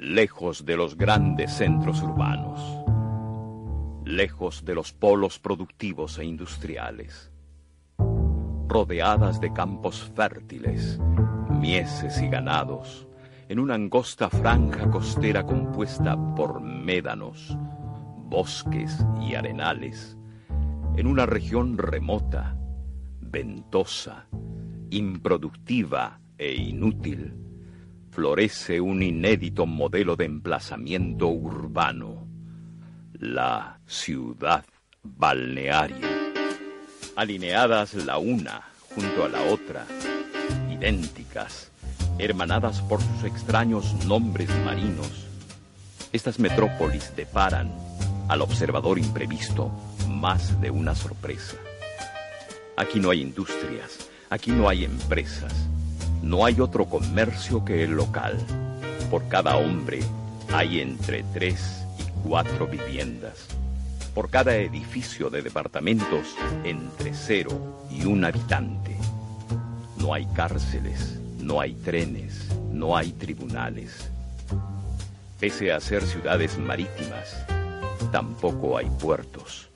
lejos de los grandes centros urbanos, lejos de los polos productivos e industriales, rodeadas de campos fértiles, mieses y ganados, en una angosta franja costera compuesta por médanos, bosques y arenales, en una región remota, ventosa, improductiva e inútil, florece un inédito modelo de emplazamiento urbano, la ciudad balnearia. Alineadas la una junto a la otra, idénticas, hermanadas por sus extraños nombres marinos, estas metrópolis deparan al observador imprevisto más de una sorpresa. Aquí no hay industrias, aquí no hay empresas, no hay otro comercio que el local. Por cada hombre hay entre tres y cuatro viviendas. Por cada edificio de departamentos, entre cero y un habitante. No hay cárceles, no hay trenes, no hay tribunales. Pese a ser ciudades marítimas, tampoco hay puertos.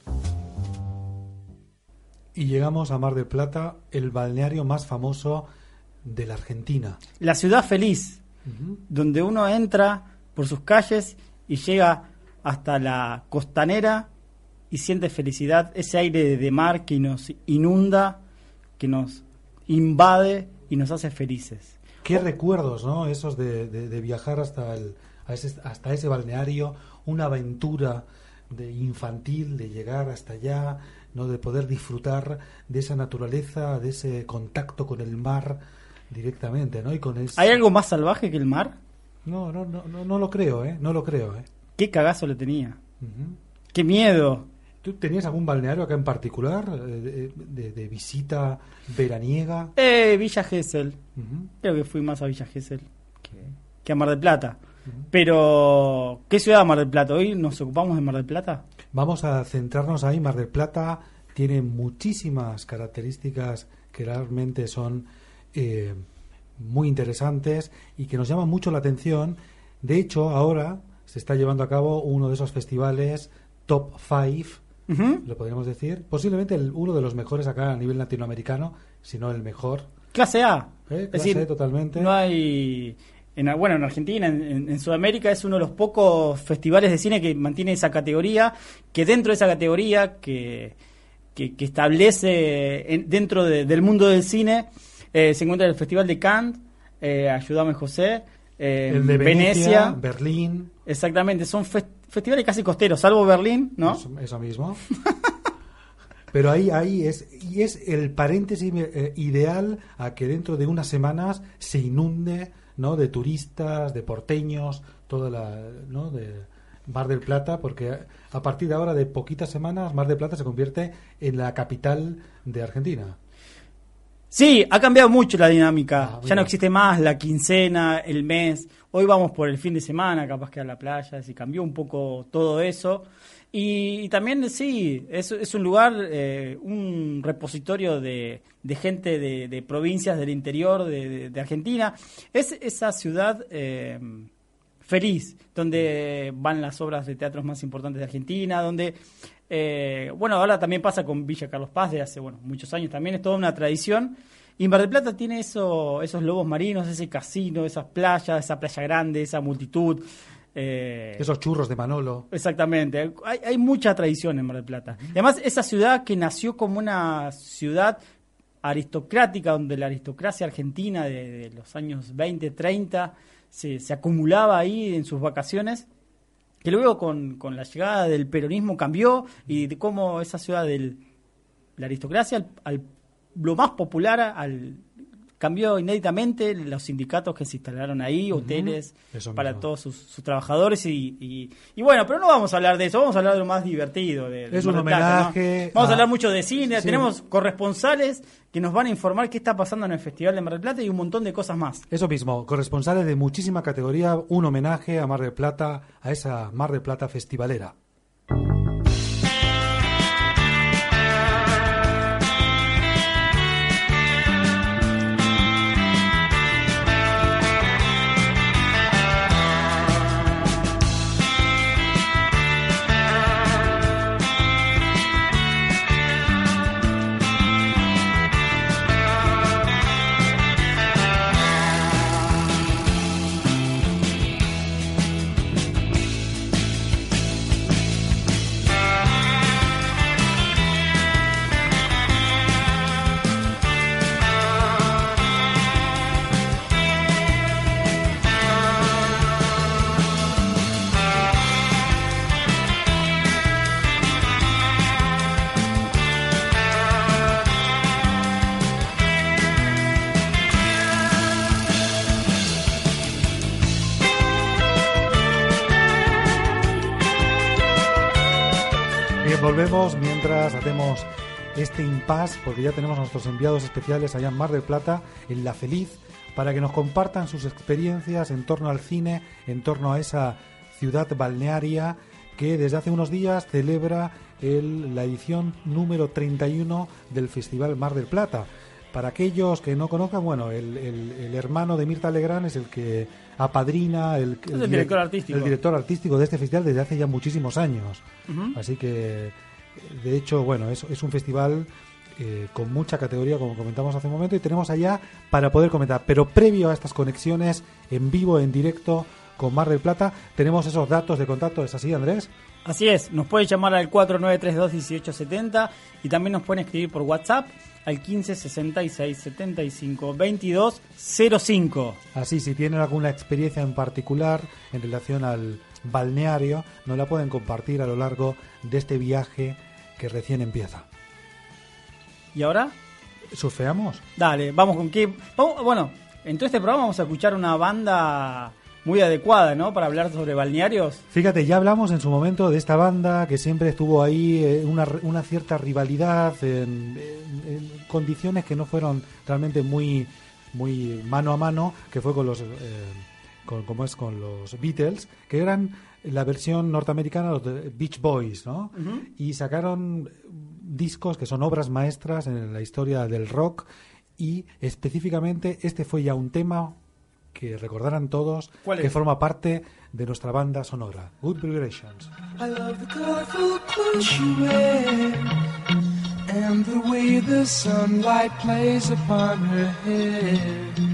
Y llegamos a Mar del Plata, el balneario más famoso de la Argentina. La ciudad feliz, donde uno entra por sus calles y llega hasta la costanera y siente felicidad, ese aire de mar que nos inunda, que nos invade y nos hace felices. Qué recuerdos, ¿no? Esos de, viajar hasta, el, hasta ese balneario, una aventura de infantil, de llegar hasta allá, ¿no? de poder disfrutar de esa naturaleza, de ese contacto con el mar directamente, ¿no? Y con ¿Hay algo más salvaje que el mar? No, no, no, no, no lo creo, ¿eh? No lo creo, ¿eh? Qué cagazo le tenía. Qué miedo. ¿Tú tenías algún balneario acá en particular eh, de, visita veraniega? Eh, Villa Gesell. Creo que fui más a Villa Gesell que, a Mar del Plata. Pero, ¿qué ciudad Mar del Plata? ¿Hoy nos ocupamos de Mar del Plata? Vamos a centrarnos ahí. Mar del Plata tiene muchísimas características que realmente son eh, muy interesantes y que nos llaman mucho la atención. De hecho, ahora se está llevando a cabo uno de esos festivales top 5 lo podríamos decir. Posiblemente uno de los mejores acá a nivel latinoamericano, si no el mejor. Clase A. ¿Eh? Clase A totalmente. No hay. En, bueno, en Argentina, en, Sudamérica es uno de los pocos festivales de cine que mantiene esa categoría, que dentro de esa categoría que, que, establece dentro del mundo del cine eh, se encuentra el Festival de Cannes, eh, Ayúdame José, eh, el de Venecia, Berlín. Exactamente, son festivales casi costeros, salvo Berlín, ¿no? Eso, mismo. Pero ahí, ahí es, y es el paréntesis eh, ideal a que dentro de unas semanas se inunde, ¿no? De turistas, de porteños, toda la, ¿no? De Mar del Plata, porque a partir de ahora, de poquitas semanas, Mar del Plata se convierte en la capital de Argentina. Sí, ha cambiado mucho la dinámica. Ah, ya no existe más la quincena, el mes. Hoy vamos por el fin de semana, capaz que a la playa. Se cambió un poco todo eso. Y, también, sí, es, es un lugar, eh, un repositorio de, gente de, provincias del interior de, Argentina. Es esa ciudad eh, feliz, donde van las obras de teatros más importantes de Argentina, donde eh, bueno, ahora también pasa con Villa Carlos Paz de hace bueno, muchos años, también es toda una tradición. Y Mar del Plata tiene eso, esos lobos marinos, ese casino, esas playas, esa playa grande, esa multitud. Eh, esos churros de Manolo. Exactamente, hay, hay mucha tradición en Mar del Plata. Y además, esa ciudad que nació como una ciudad aristocrática, donde la aristocracia argentina de, los años 20, 30 se, se acumulaba ahí en sus vacaciones que luego con, con, la llegada del peronismo cambió y de cómo esa ciudad de la aristocracia al, lo más popular al cambió inéditamente los sindicatos que se instalaron ahí, hoteles para todos sus, trabajadores y, y, bueno, pero no vamos a hablar de eso, vamos a hablar de lo más divertido. De, es un homenaje. Vamos a hablar mucho de cine, tenemos corresponsales que nos van a informar qué está pasando en el Festival de Mar del Plata y un montón de cosas más. Eso mismo, corresponsales de muchísima categoría, un homenaje a Mar del Plata, a esa Mar del Plata festivalera. Este impasse, porque ya tenemos a nuestros enviados especiales allá en Mar del Plata, en La Feliz, para que nos compartan sus experiencias en torno al cine, en torno a esa ciudad balnearia que desde hace unos días celebra el, la edición número 31 del Festival Mar del Plata. Para aquellos que no conozcan, bueno, el, el- el hermano de Mirta Legrand es el que apadrina el, director artístico. el director artístico de este festival desde hace ya muchísimos años. Así que, de hecho, bueno, es, es un festival eh, con mucha categoría, como comentamos hace un momento, y tenemos allá para poder comentar. Pero previo a estas conexiones en vivo, en directo con Mar del Plata, tenemos esos datos de contacto. ¿Es así, Andrés? Así es, nos pueden llamar al 4932-1870 y también nos pueden escribir por WhatsApp al 15 66 75 22 05. Así, si tienen alguna experiencia en particular en relación al balneario, nos la pueden compartir a lo largo de este viaje que recién empieza. ¿Y ahora? ¿Surfeamos? Dale, vamos con qué. vamos- bueno, en todo este programa vamos a escuchar una banda muy adecuada, ¿no? Para hablar sobre balnearios. Fíjate, ya hablamos en su momento de esta banda que siempre estuvo ahí, eh, una, una cierta rivalidad en, en- en condiciones que no fueron realmente muy, muy mano a mano, que fue con los, eh, con, como es con los Beatles, que eran la versión norteamericana, los de Beach Boys, ¿no? Y sacaron discos que son obras maestras en la historia del rock y específicamente este fue ya un tema que recordarán todos ¿Cuál que forma parte de nuestra banda sonora, Good Vibrations. I love the colorful clothes she wears and the way the sunlight plays upon her hair.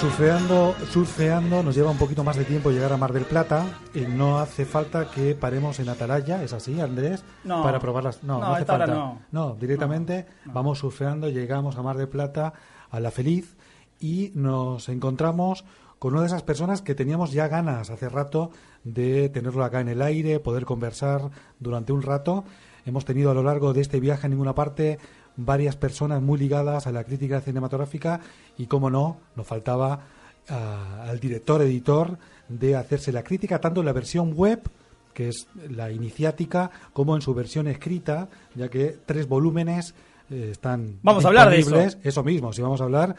Surfeando, surfeando nos lleva un poquito más de tiempo llegar a Mar del Plata. y no hace falta que paremos en Atalaya, ¿es así, Andrés? No. Para probar las... No, No, no, a hace falta. no. directamente vamos surfeando, llegamos a Mar del Plata, a La Feliz, y nos encontramos con una de esas personas que teníamos ya ganas hace rato de tenerlo acá en el aire, poder conversar durante un rato. Hemos tenido a lo largo de este viaje en ninguna parte varias personas muy ligadas a la crítica cinematográfica y, como no, nos faltaba ah, al director editor de hacerse la crítica tanto en la versión web que es la iniciática como en su versión escrita ya que tres volúmenes eh, están Vamos a hablar de eso. eso mismo sí vamos a hablar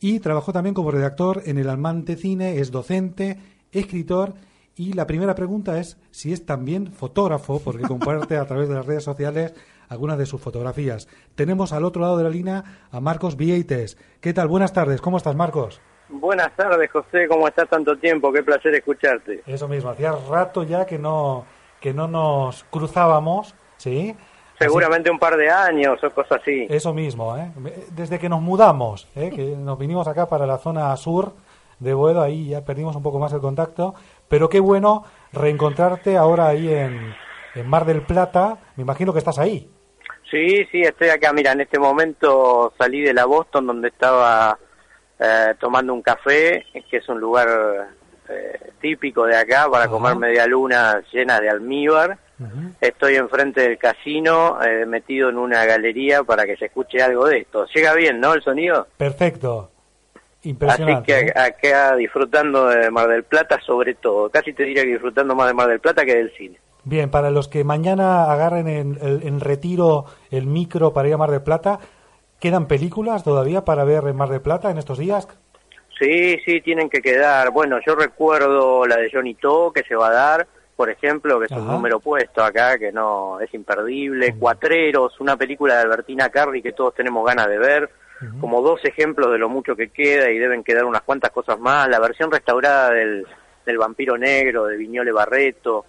y trabajó también como redactor en el Almante Cine es docente escritor y la primera pregunta es si es también fotógrafo porque comparte a través de las redes sociales algunas de sus fotografías tenemos al otro lado de la línea a Marcos Vieites ¿qué tal? buenas tardes ¿cómo estás Marcos? Buenas tardes, José. ¿Cómo estás tanto tiempo? Qué placer escucharte. Eso mismo, hacía rato ya que no que no nos cruzábamos, ¿sí? Seguramente un par de años o cosas así. Así- eso mismo, ¿eh? Desde que nos mudamos, ¿eh? que nos vinimos acá para la zona sur de Boedo, ahí ya perdimos un poco más el contacto, pero qué bueno reencontrarte ahora ahí en, en Mar del Plata, me imagino que estás ahí. Sí, sí, estoy acá. Mira, en este momento salí de la Boston donde estaba eh, tomando un café, que es un lugar eh, típico de acá para comer media luna llena de almíbar. Estoy enfrente del casino, eh, metido en una galería para que se escuche algo de esto. Llega bien, ¿no? El sonido. Perfecto. Así que ¿eh? acá disfrutando de Mar del Plata sobre todo. Casi te diría que disfrutando más de Mar del Plata que del cine. Bien, para los que mañana agarren en, en retiro el micro para ir a Mar del Plata, ¿quedan películas todavía para ver en Mar del Plata en estos días? Sí, sí, tienen que quedar. Bueno, yo recuerdo la de Johnny To que se va a dar, por ejemplo, que es un número puesto acá, que no es imperdible. Cuatreros, una película de Albertina Carri que todos tenemos ganas de ver. Como dos ejemplos de lo mucho que queda y deben quedar unas cuantas cosas más. La versión restaurada del, del Vampiro Negro, de Viñole Barreto,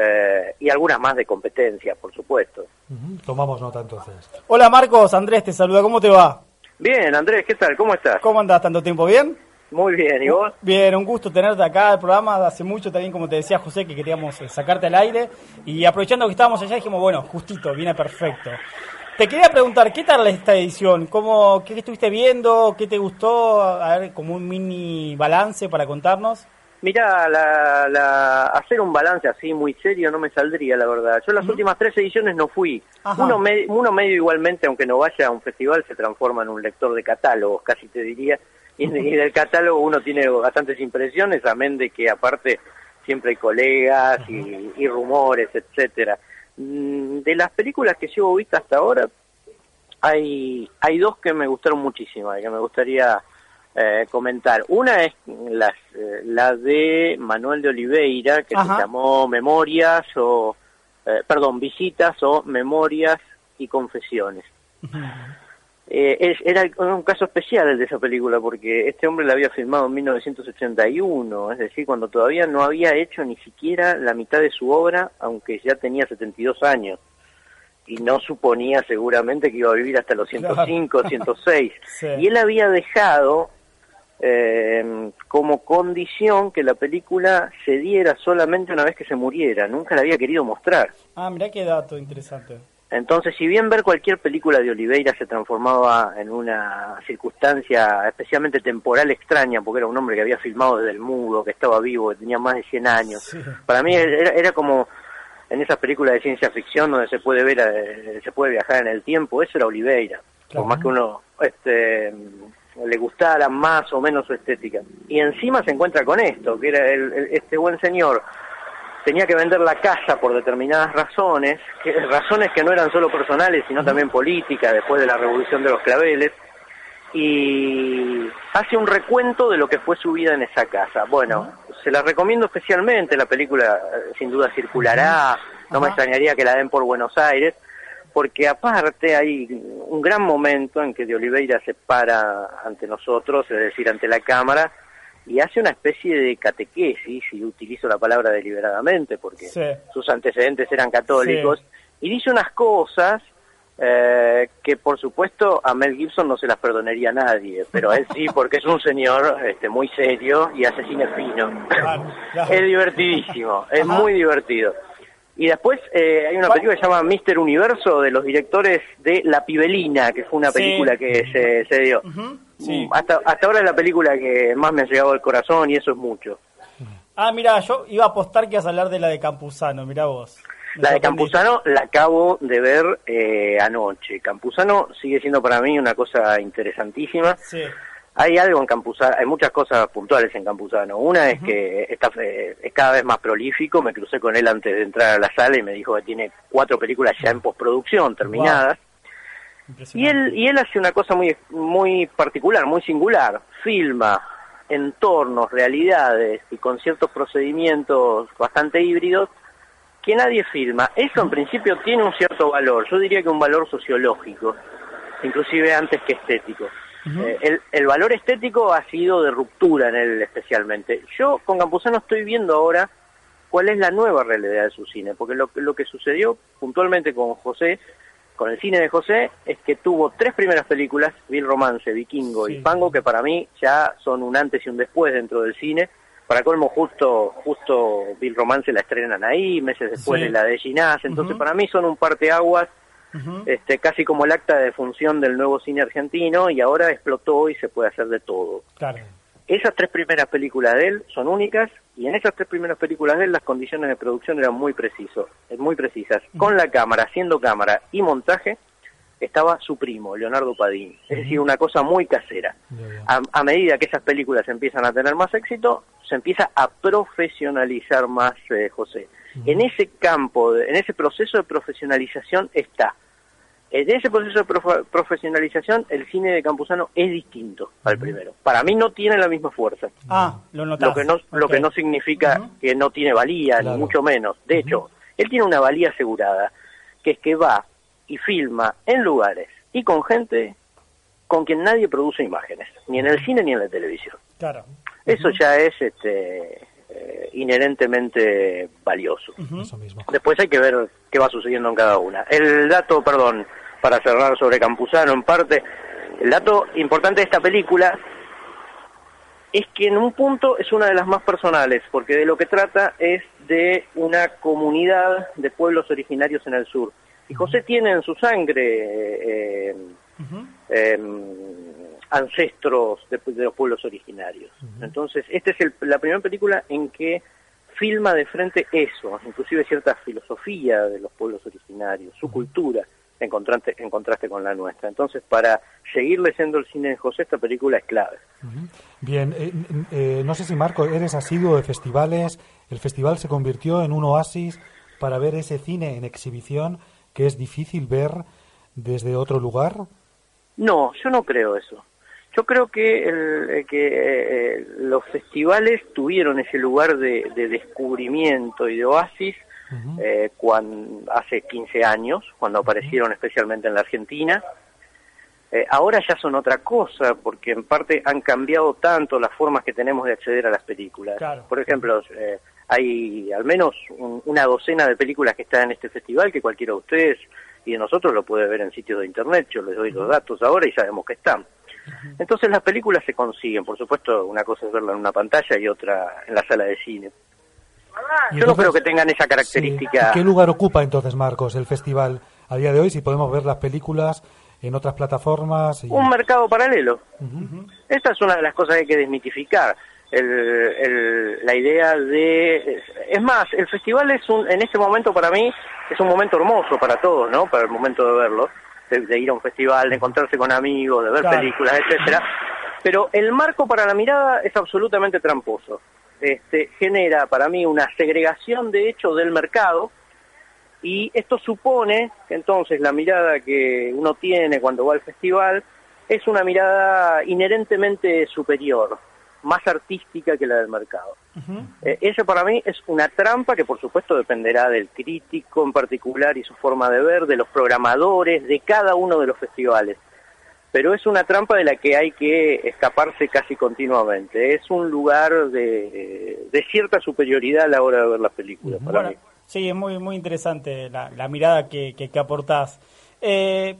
eh, y algunas más de competencia, por supuesto. Tomamos nota entonces. Hola Marcos, Andrés te saluda, ¿cómo te va? Bien, Andrés, ¿qué tal? ¿Cómo estás? ¿Cómo andás tanto tiempo? ¿Bien? Muy bien, ¿y vos? Bien, un gusto tenerte acá el programa. Hace mucho también, como te decía José, que queríamos eh, sacarte al aire. Y aprovechando que estábamos allá, dijimos, bueno, justito, viene perfecto. Te quería preguntar, ¿qué tal esta edición? ¿Cómo, ¿Qué estuviste viendo? ¿Qué te gustó? A ver, como un mini balance para contarnos. Mira, la, la- hacer un balance así muy serio no me saldría, la verdad. Yo las últimas tres ediciones no fui. Ajá. Uno, me- uno medio igualmente, aunque no vaya a un festival, se transforma en un lector de catálogos, casi te diría. Y, y del catálogo uno tiene bastantes impresiones, amén de que aparte siempre hay colegas y, y rumores, etcétera. Mm, De las películas que llevo vista hasta ahora, hay, hay dos que me gustaron muchísimo, y que me gustaría eh, comentar. Una es las, eh, la de Manuel de Oliveira, que Ajá. se llamó Memorias o, eh, perdón, Visitas o Memorias y Confesiones. Eh, es- era un caso especial el de esa película porque este hombre la había filmado en 1981, es decir, cuando todavía no había hecho ni siquiera la mitad de su obra, aunque ya tenía 72 años. Y no suponía seguramente que iba a vivir hasta los 105, 106. Sí. Y él había dejado eh, como condición que la película se diera solamente una vez que se muriera. Nunca la había querido mostrar. Ah, mirá qué dato interesante. Entonces, si bien ver cualquier película de Oliveira se transformaba en una circunstancia especialmente temporal extraña, porque era un hombre que había filmado desde el mudo, que estaba vivo, que tenía más de 100 años, Sí. para mí era, era como en esas películas de ciencia ficción donde se puede ver, eh, se puede viajar en el tiempo, eso era Oliveira, Claro. por más que uno este, le gustara más o menos su estética. Y encima se encuentra con esto, que era el- el- este buen señor. Tenía que vender la casa por determinadas razones, que, razones que no eran solo personales, sino también políticas, después de la revolución de los claveles, y hace un recuento de lo que fue su vida en esa casa. Bueno, se la recomiendo especialmente, la película eh, sin duda circulará, no me extrañaría que la den por Buenos Aires, porque aparte hay un gran momento en que de Oliveira se para ante nosotros, es decir, ante la cámara, y hace una especie de catequesis, y utilizo la palabra deliberadamente porque Sí. sus antecedentes eran católicos, y dice unas cosas eh, que por supuesto a Mel Gibson no se las perdonaría a nadie, pero a él sí, porque es un señor este, muy serio y hace cine fino. Claro, claro. es divertidísimo, es Ajá. muy divertido. Y después eh, hay una película que se llama Mister Universo de los directores de La Pibelina, que fue una Sí. película que se, se dio. Sí. Mm, Hasta, hasta ahora es la película que más me ha llegado al corazón y eso es mucho. Ah, mira, yo iba a apostar que ibas a hablar de la de Campuzano, mirá vos. Me La de. Campuzano la acabo de ver eh, anoche. Campuzano sigue siendo para mí una cosa interesantísima. Sí. Hay algo en Campuzano, hay muchas cosas puntuales en Campuzano. Una es que está, eh, es cada vez más prolífico. Me crucé con él antes de entrar a la sala y me dijo que tiene cuatro películas ya en postproducción, terminadas. Y él, y él hace una cosa muy, muy particular, muy singular. Filma entornos, realidades y con ciertos procedimientos bastante híbridos que nadie filma. Eso en principio tiene un cierto valor, yo diría que un valor sociológico, inclusive antes que estético. Eh, el, el valor estético ha sido de ruptura en él especialmente. Yo con Campuzano estoy viendo ahora cuál es la nueva realidad de su cine, porque lo, que- lo que sucedió puntualmente con José, con el cine de José, es que tuvo tres primeras películas, Bill Romance, Vikingo Sí. y Fango, que para mí ya son un antes y un después dentro del cine. Para colmo, justo justo Bill Romance la estrenan ahí, meses después Sí. de la de Ginás, entonces para mí son un parteaguas Este, casi como el acta de función del nuevo cine argentino y ahora explotó y se puede hacer de todo. Claro. Esas tres primeras películas de él son únicas y en esas tres primeras películas de él las condiciones de producción eran muy precisos, eh, muy precisas. Con la cámara, haciendo cámara y montaje, estaba su primo, Leonardo Padín. Es decir, una cosa muy casera. A, a medida que esas películas empiezan a tener más éxito, se empieza a profesionalizar más eh, José. En ese campo, de- en ese proceso de profesionalización está. En ese proceso de profe- profesionalización, el cine de Campuzano es distinto al primero. Para mí no tiene la misma fuerza. Ah, lo notás. Lo que no, lo que no significa que no tiene valía, Claro. ni mucho menos. De hecho, él tiene una valía asegurada, que es que va y filma en lugares y con gente con quien nadie produce imágenes, ni en el cine ni en la televisión. Claro. Eso ya es este, eh, inherentemente valioso. Eso mismo. Después hay que ver qué va sucediendo en cada una. El dato, perdón, para cerrar sobre Campuzano en parte, el dato importante de esta película es que en un punto es una de las más personales, porque de lo que trata es de una comunidad de pueblos originarios en el sur. Y José tiene en su sangre eh, eh, ancestros de, de los pueblos originarios. Entonces, esta es el- la primera película en que filma de frente eso, inclusive cierta filosofía de los pueblos originarios, su cultura, en contraste, en contraste con la nuestra. Entonces, para seguir leyendo el cine de José, esta película es clave. Bien, eh, n- eh, no sé si Marco, eres asiduo de festivales. El festival se convirtió en un oasis para ver ese cine en exhibición que es difícil ver desde otro lugar. No, yo no creo eso. Yo creo que, el, eh, que eh, los festivales tuvieron ese lugar de, de descubrimiento y de oasis eh, cuan- hace 15 años, cuando aparecieron especialmente en la Argentina. Eh, ahora ya son otra cosa, porque en parte han cambiado tanto las formas que tenemos de acceder a las películas. Claro. Por ejemplo, eh, hay al menos un- una docena de películas que están en este festival que cualquiera de ustedes y de nosotros lo puede ver en sitios de internet. Yo les doy los datos ahora y sabemos que están. Entonces las películas se consiguen, por supuesto, una cosa es verla en una pantalla y otra en la sala de cine. Yo no creo que tengan esa característica. ¿Y ¿Qué lugar ocupa entonces, Marcos, el festival a día de hoy? Si podemos ver las películas en otras plataformas. y- un mercado paralelo. Esta es una de las cosas que hay que desmitificar. El, el- la idea de... Es más, el festival es un, en este momento para mí es un momento hermoso para todos, ¿no? Para el momento de verlo, de, de ir a un festival, de encontrarse con amigos, de ver Claro. películas, etcétera. Pero el marco para la mirada es absolutamente tramposo. Este, genera para mí una segregación de hecho del mercado y esto supone que entonces la mirada que uno tiene cuando va al festival es una mirada inherentemente superior, más artística que la del mercado. Eh, eso para mí es una trampa que por supuesto dependerá del crítico en particular y su forma de ver, de los programadores, de cada uno de los festivales. Pero es una trampa de la que hay que escaparse casi continuamente. Es un lugar de, de cierta superioridad a la hora de ver las películas. para Bueno, mí. sí, es muy, muy interesante la, la mirada que, que, que aportás. Eh,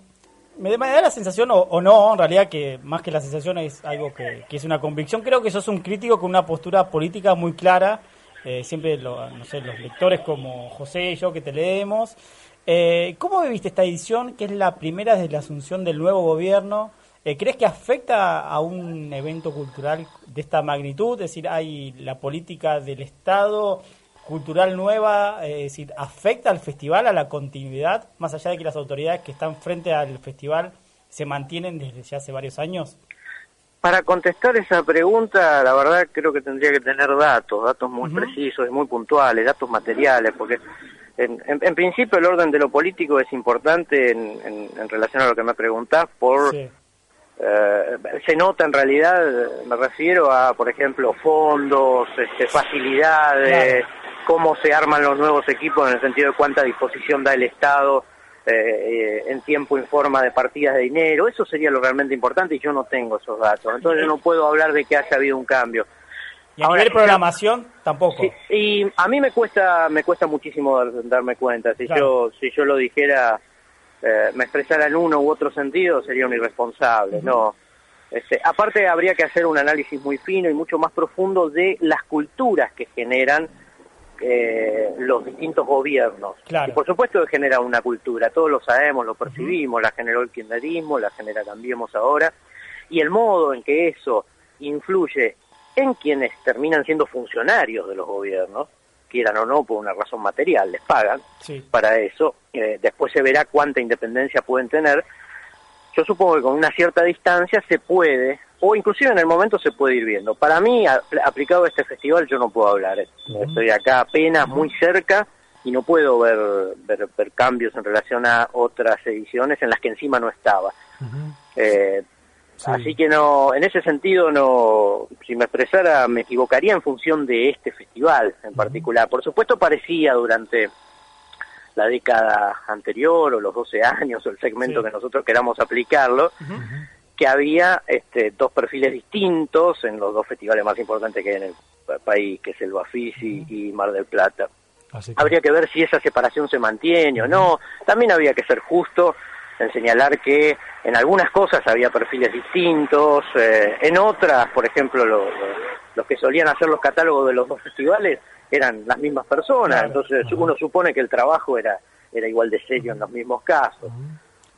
me da la sensación, o, no, en realidad, que más que la sensación es algo que, que es una convicción. Creo que sos un crítico con una postura política muy clara. Eh, siempre, lo- no sé, los lectores como José y yo que te leemos. Eh, ¿Cómo viviste esta edición, que es la primera desde la asunción del nuevo gobierno? Eh, ¿Crees que afecta a un evento cultural de esta magnitud? Es decir, hay la política del Estado cultural nueva, eh, es decir, afecta al festival, a la continuidad, más allá de que las autoridades que están frente al festival se mantienen desde ya hace varios años. Para contestar esa pregunta, la verdad creo que tendría que tener datos, datos muy precisos y muy puntuales, datos materiales, porque en, en- en principio el orden de lo político es importante en, en- relación a lo que me preguntás, por Sí. eh, se nota en realidad, me refiero a, por ejemplo, fondos, este, facilidades, cómo se arman los nuevos equipos en el sentido de cuánta disposición da el Estado eh, eh, en tiempo y forma de partidas de dinero. Eso sería lo realmente importante y yo no tengo esos datos. Entonces yo no puedo hablar de que haya habido un cambio. Y a Ahora, nivel programación, tampoco. Sí, y a mí me cuesta me cuesta muchísimo dar- darme cuenta. Si Claro. yo si yo lo dijera, eh, me expresara en uno u otro sentido, sería un irresponsable. No. Este, aparte habría que hacer un análisis muy fino y mucho más profundo de las culturas que generan eh, los distintos gobiernos. Claro. Y por supuesto que genera una cultura, todos lo sabemos, lo percibimos, la generó el kirchnerismo, la genera Cambiemos ahora, y el modo en que eso influye en quienes terminan siendo funcionarios de los gobiernos, quieran o no por una razón material, les pagan Sí. para eso, eh, después se verá cuánta independencia pueden tener, yo supongo que con una cierta distancia se puede, o inclusive en el momento se puede ir viendo. Para mí, a- aplicado a este festival, yo no puedo hablar. eh. Estoy acá apenas muy cerca y no puedo ver, ver, ver cambios en relación a otras ediciones en las que encima no estaba. Eh, Sí. Así que no, en ese sentido no, si me expresara me equivocaría en función de este festival en particular. Por supuesto parecía durante la década anterior o los 12 años o el segmento Sí. que nosotros queramos aplicarlo, que había este, dos perfiles distintos en los dos festivales más importantes que hay en el pa- país, que es el Bafisi y Mar del Plata. Así que- Habría que ver si esa separación se mantiene o no. También había que ser justo en señalar que en algunas cosas había perfiles distintos, eh, en otras, por ejemplo, lo- lo- los que solían hacer los catálogos de los dos festivales eran las mismas personas, Claro. entonces uno supone que el trabajo era, era igual de serio en los mismos casos.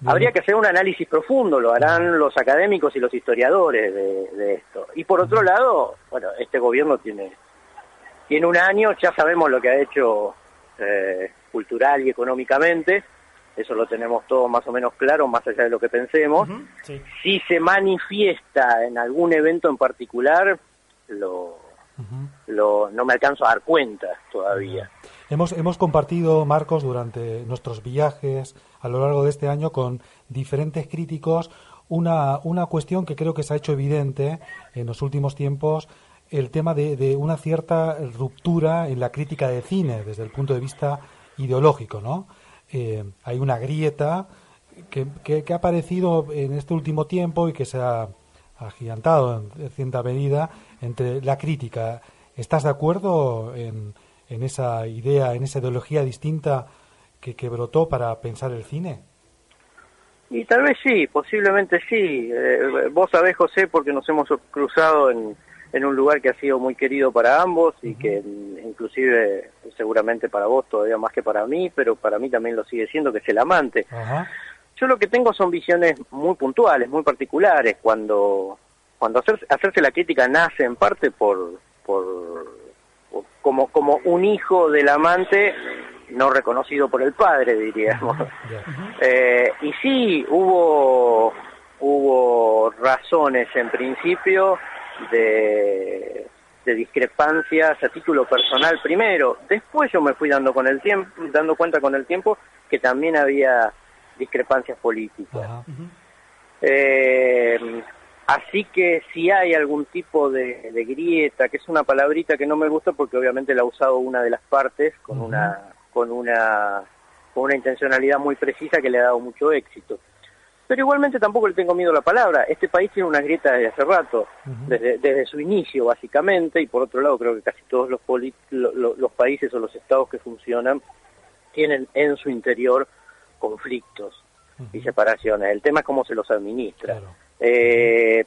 Habría que hacer un análisis profundo, lo harán los académicos y los historiadores de, de esto. Y por otro lado, bueno, este gobierno tiene, tiene un año, ya sabemos lo que ha hecho eh, cultural y económicamente, eso lo tenemos todo más o menos claro, más allá de lo que pensemos. Sí. Si se manifiesta en algún evento en particular, lo, Lo, no me alcanzo a dar cuenta todavía. Hemos, hemos compartido, Marcos, durante nuestros viajes a lo largo de este año con diferentes críticos una, una cuestión que creo que se ha hecho evidente en los últimos tiempos, el tema de, de una cierta ruptura en la crítica de cine desde el punto de vista ideológico, ¿no? Eh, hay una grieta que, que- que ha aparecido en este último tiempo y que se ha agigantado en cierta medida entre la crítica. ¿Estás de acuerdo en, en esa idea, en esa ideología distinta que, que brotó para pensar el cine? Y tal vez sí, posiblemente sí. Eh, vos sabés, José, porque nos hemos cruzado en, en un lugar que ha sido muy querido para ambos y que inclusive seguramente para vos todavía más que para mí, pero para mí también lo sigue siendo, que es el amante. Yo lo que tengo son visiones muy puntuales, muy particulares, cuando, cuando hacer- hacerse la crítica nace en parte por, por, por- como, como un hijo del amante no reconocido por el padre, diríamos. Eh, y sí, hubo, hubo razones en principio de, de discrepancias a título personal primero. Después yo me fui dando con el tiempo, dando cuenta con el tiempo que también había discrepancias políticas. Eh, así que si hay algún tipo de, de grieta, que es una palabrita que no me gusta porque obviamente la ha usado una de las partes con una con una con una intencionalidad muy precisa que le ha dado mucho éxito. Pero igualmente tampoco le tengo miedo a la palabra. Este país tiene una grieta desde hace rato, desde, desde su inicio básicamente, y por otro lado creo que casi todos los, poli- lo- lo- los países o los estados que funcionan tienen en su interior conflictos y separaciones. El tema es cómo se los administra. Claro. Eh,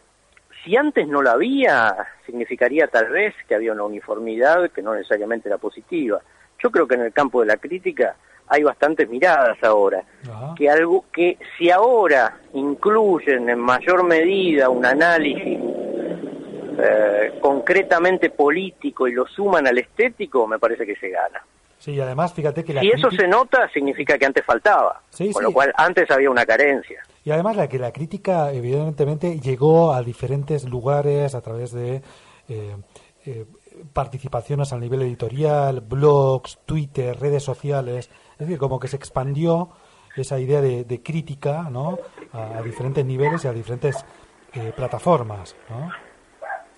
si antes no la había, significaría tal vez que había una uniformidad que no necesariamente era positiva. Yo creo que en el campo de la crítica hay bastantes miradas ahora. Ajá. Que algo que si ahora incluyen en mayor medida un análisis eh, concretamente político y lo suman al estético, me parece que se gana. Sí, y además fíjate que la Si eso se nota, significa que antes faltaba. Sí, con sí. lo cual, antes había una carencia. Y además la que la crítica evidentemente llegó a diferentes lugares a través de eh, eh, participaciones a nivel editorial, blogs, Twitter, redes sociales. Es decir, como que se expandió esa idea de, de crítica ¿no? a, a diferentes niveles y a diferentes eh, plataformas. ¿no?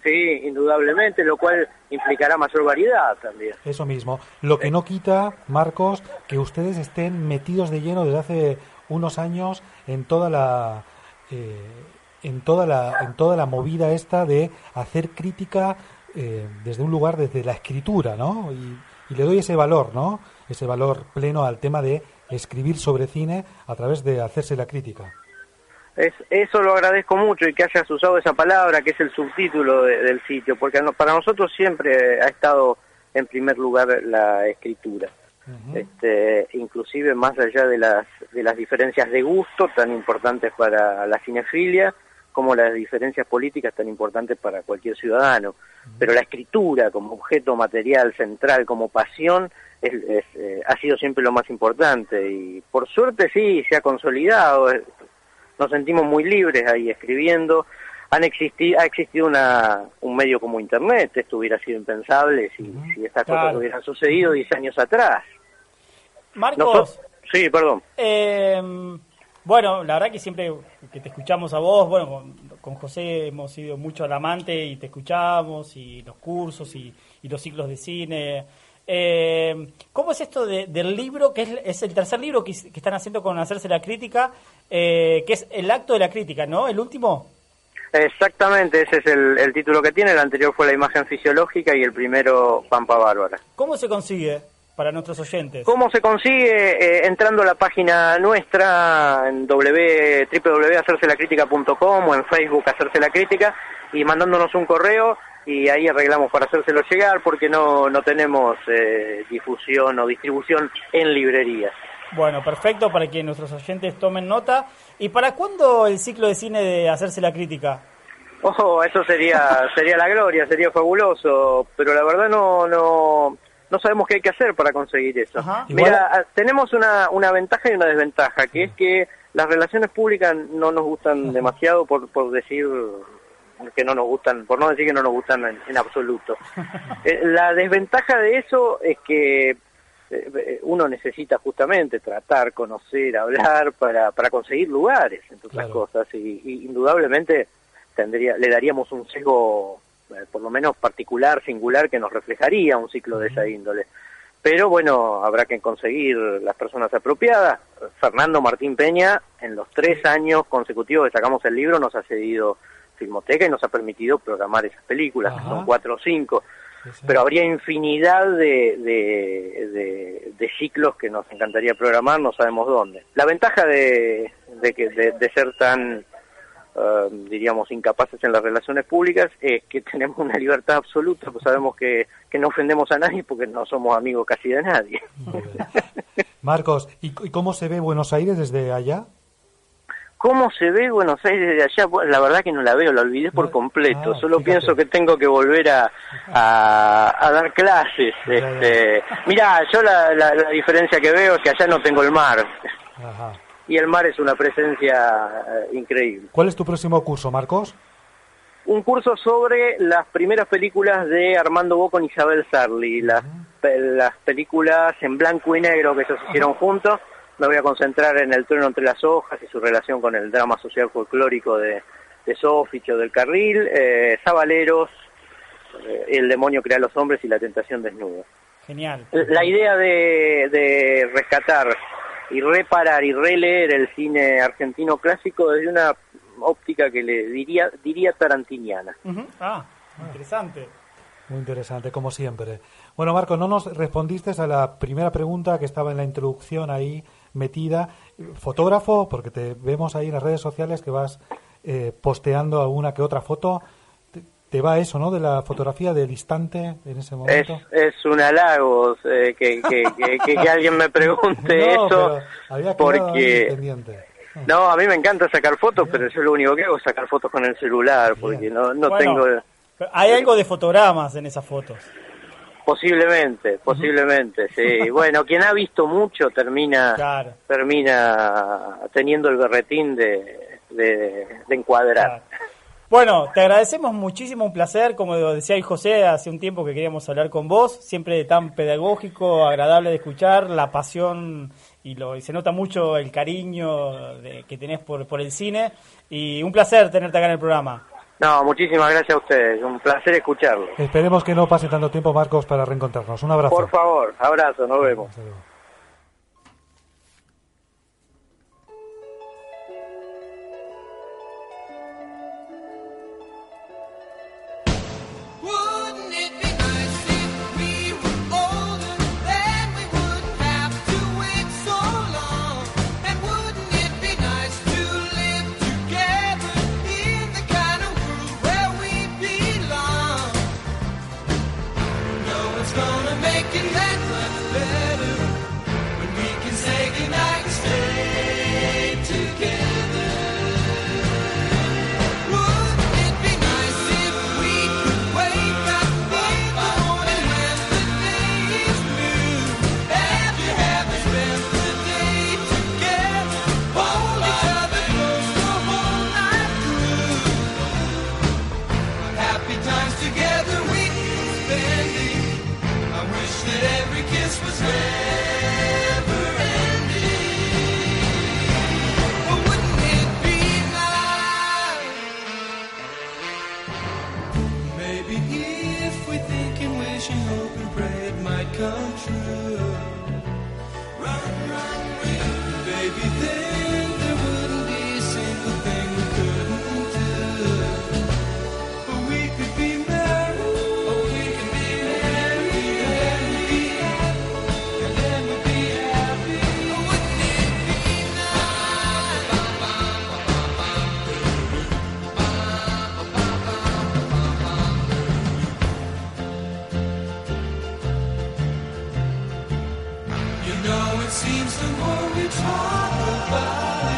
Sí, indudablemente, lo cual implicará mayor variedad también. Eso mismo. Lo que no quita, Marcos, que ustedes estén metidos de lleno desde hace unos años en toda la eh, en toda la en toda la movida esta de hacer crítica eh, desde un lugar desde la escritura, ¿no? Y, y le doy ese valor, ¿no? Ese valor pleno al tema de escribir sobre cine a través de hacerse la crítica. Es, eso lo agradezco mucho y que hayas usado esa palabra, que es el subtítulo de- del sitio, porque para nosotros siempre ha estado en primer lugar la escritura. Este, inclusive más allá de las, de las diferencias de gusto tan importantes para la cinefilia, como las diferencias políticas tan importantes para cualquier ciudadano. Pero la escritura como objeto material central, como pasión, es, es, eh, ha sido siempre lo más importante y por suerte sí, se ha consolidado. Eh, nos sentimos muy libres ahí escribiendo. Han existido, ha existido una, un medio como Internet, esto hubiera sido impensable si, si estas cosas hubieran sucedido 10 años atrás. Marcos, sí, perdón. eh, bueno, la verdad que siempre que te escuchamos a vos, bueno, con, con José hemos ido mucho al amante y te escuchamos, y los cursos y, y los ciclos de cine. Eh, ¿Cómo es esto de- del libro, que es, es el tercer libro que, que están haciendo con Hacerse la Crítica, eh, que es el acto de la crítica, ¿no? ¿El último? Exactamente, ese es el, el título que tiene. El anterior fue La imagen fisiológica y el primero Pampa Bárbara. ¿Cómo se consigue para nuestros oyentes? ¿Cómo se consigue? Eh, entrando a la página nuestra en w- www.hacerselacrítica.com o en Facebook Hacerse la Crítica y mandándonos un correo y ahí arreglamos para hacérselo llegar porque no, no tenemos eh, difusión o distribución en librerías. Bueno, perfecto, para que nuestros oyentes tomen nota. ¿Y para cuándo el ciclo de cine de Hacerse la Crítica? Ojo, eso sería sería la gloria, sería fabuloso, pero la verdad no no no sabemos qué hay que hacer para conseguir eso. Ajá. Mira, Igual- ah, tenemos una, una ventaja y una desventaja, que es que las relaciones públicas no nos gustan demasiado por, por decir que no nos gustan, por no decir que no nos gustan en, en absoluto. Eh, la desventaja de eso es que eh, eh, uno necesita justamente tratar, conocer, hablar para, para conseguir lugares, entre otras Claro. cosas, y, y indudablemente tendría, le daríamos un sesgo, por lo menos particular, singular, que nos reflejaría un ciclo de esa índole. Pero bueno, habrá que conseguir las personas apropiadas. Fernando Martín Peña, en los tres años consecutivos que sacamos el libro, nos ha cedido Filmoteca y nos ha permitido programar esas películas, que son cuatro o cinco Sí, sí. pero habría infinidad de, de, de- de ciclos que nos encantaría programar, no sabemos dónde. La ventaja de, de, que, de, de ser tan, eh, diríamos, incapaces en las relaciones públicas es que tenemos una libertad absoluta, pues sabemos que, que no ofendemos a nadie porque no somos amigos casi de nadie. Marcos, ¿y, y cómo se ve Buenos Aires desde allá? ¿Cómo se ve Buenos Aires desde allá? Bueno, La verdad que no la veo, la olvidé por completo. ah, Solo fíjate. pienso que tengo que volver a, a, a dar clases. Este, mirá, yo la, la, la diferencia que veo es que allá no tengo el mar. Ajá. Y el mar es una presencia eh, increíble. ¿Cuál es tu próximo curso, Marcos? Un curso sobre las primeras películas de Armando Bo con Isabel Sarli, las, las películas en blanco y negro que ellos hicieron juntos. Me voy a concentrar en El trueno entre las hojas y su relación con el drama social folclórico de, de Sofich o del Carril, eh, Zabaleros, eh, El demonio crea a los hombres y La tentación desnuda. Genial. La idea de, de rescatar y reparar y releer el cine argentino clásico desde una óptica que le diría diría tarantiniana. Ah, interesante. Muy interesante, como siempre. Bueno, Marcos, no nos respondiste a la primera pregunta que estaba en la introducción ahí metida. Fotógrafo, porque te vemos ahí en las redes sociales que vas eh, posteando alguna que otra foto. Te, va eso, ¿no? De la fotografía del instante en ese Es, momento. es un halago eh, que, que, que, que- que alguien me pregunte No, eso, había porque pendiente. no, a mí me encanta sacar fotos, pero yo lo único que hago es sacar fotos con el celular, porque no, no Bueno, tengo... Hay algo de fotogramas en esas fotos. Posiblemente, posiblemente, sí. Bueno, quien ha visto mucho termina Claro. termina teniendo el berretín de, de, de encuadrar. Claro. Bueno, te agradecemos muchísimo, un placer. Como decía el José, hace un tiempo que queríamos hablar con vos, siempre tan pedagógico, agradable de escuchar, la pasión y, lo, y se nota mucho el cariño de- que tenés por, por el cine. Y un placer tenerte acá en el programa. No, muchísimas gracias a ustedes, un placer escucharlo. Esperemos que no pase tanto tiempo, Marcos, para reencontrarnos. Un abrazo. Por favor, abrazo, nos vemos. Hasta luego. it seems the more we talk about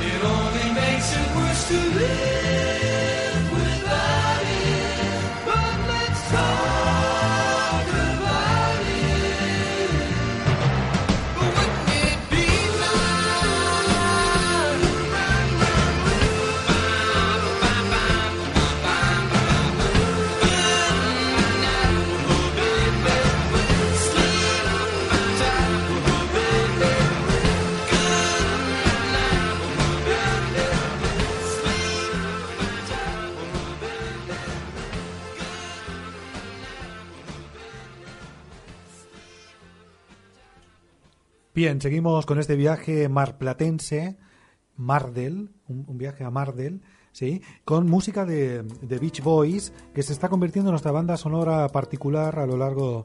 it, it only makes it worse to live. Bien, seguimos con este viaje marplatense, Mardel, un, un viaje a Mardel, ¿sí? con música de, de Beach Boys, que se está convirtiendo en nuestra banda sonora particular a lo largo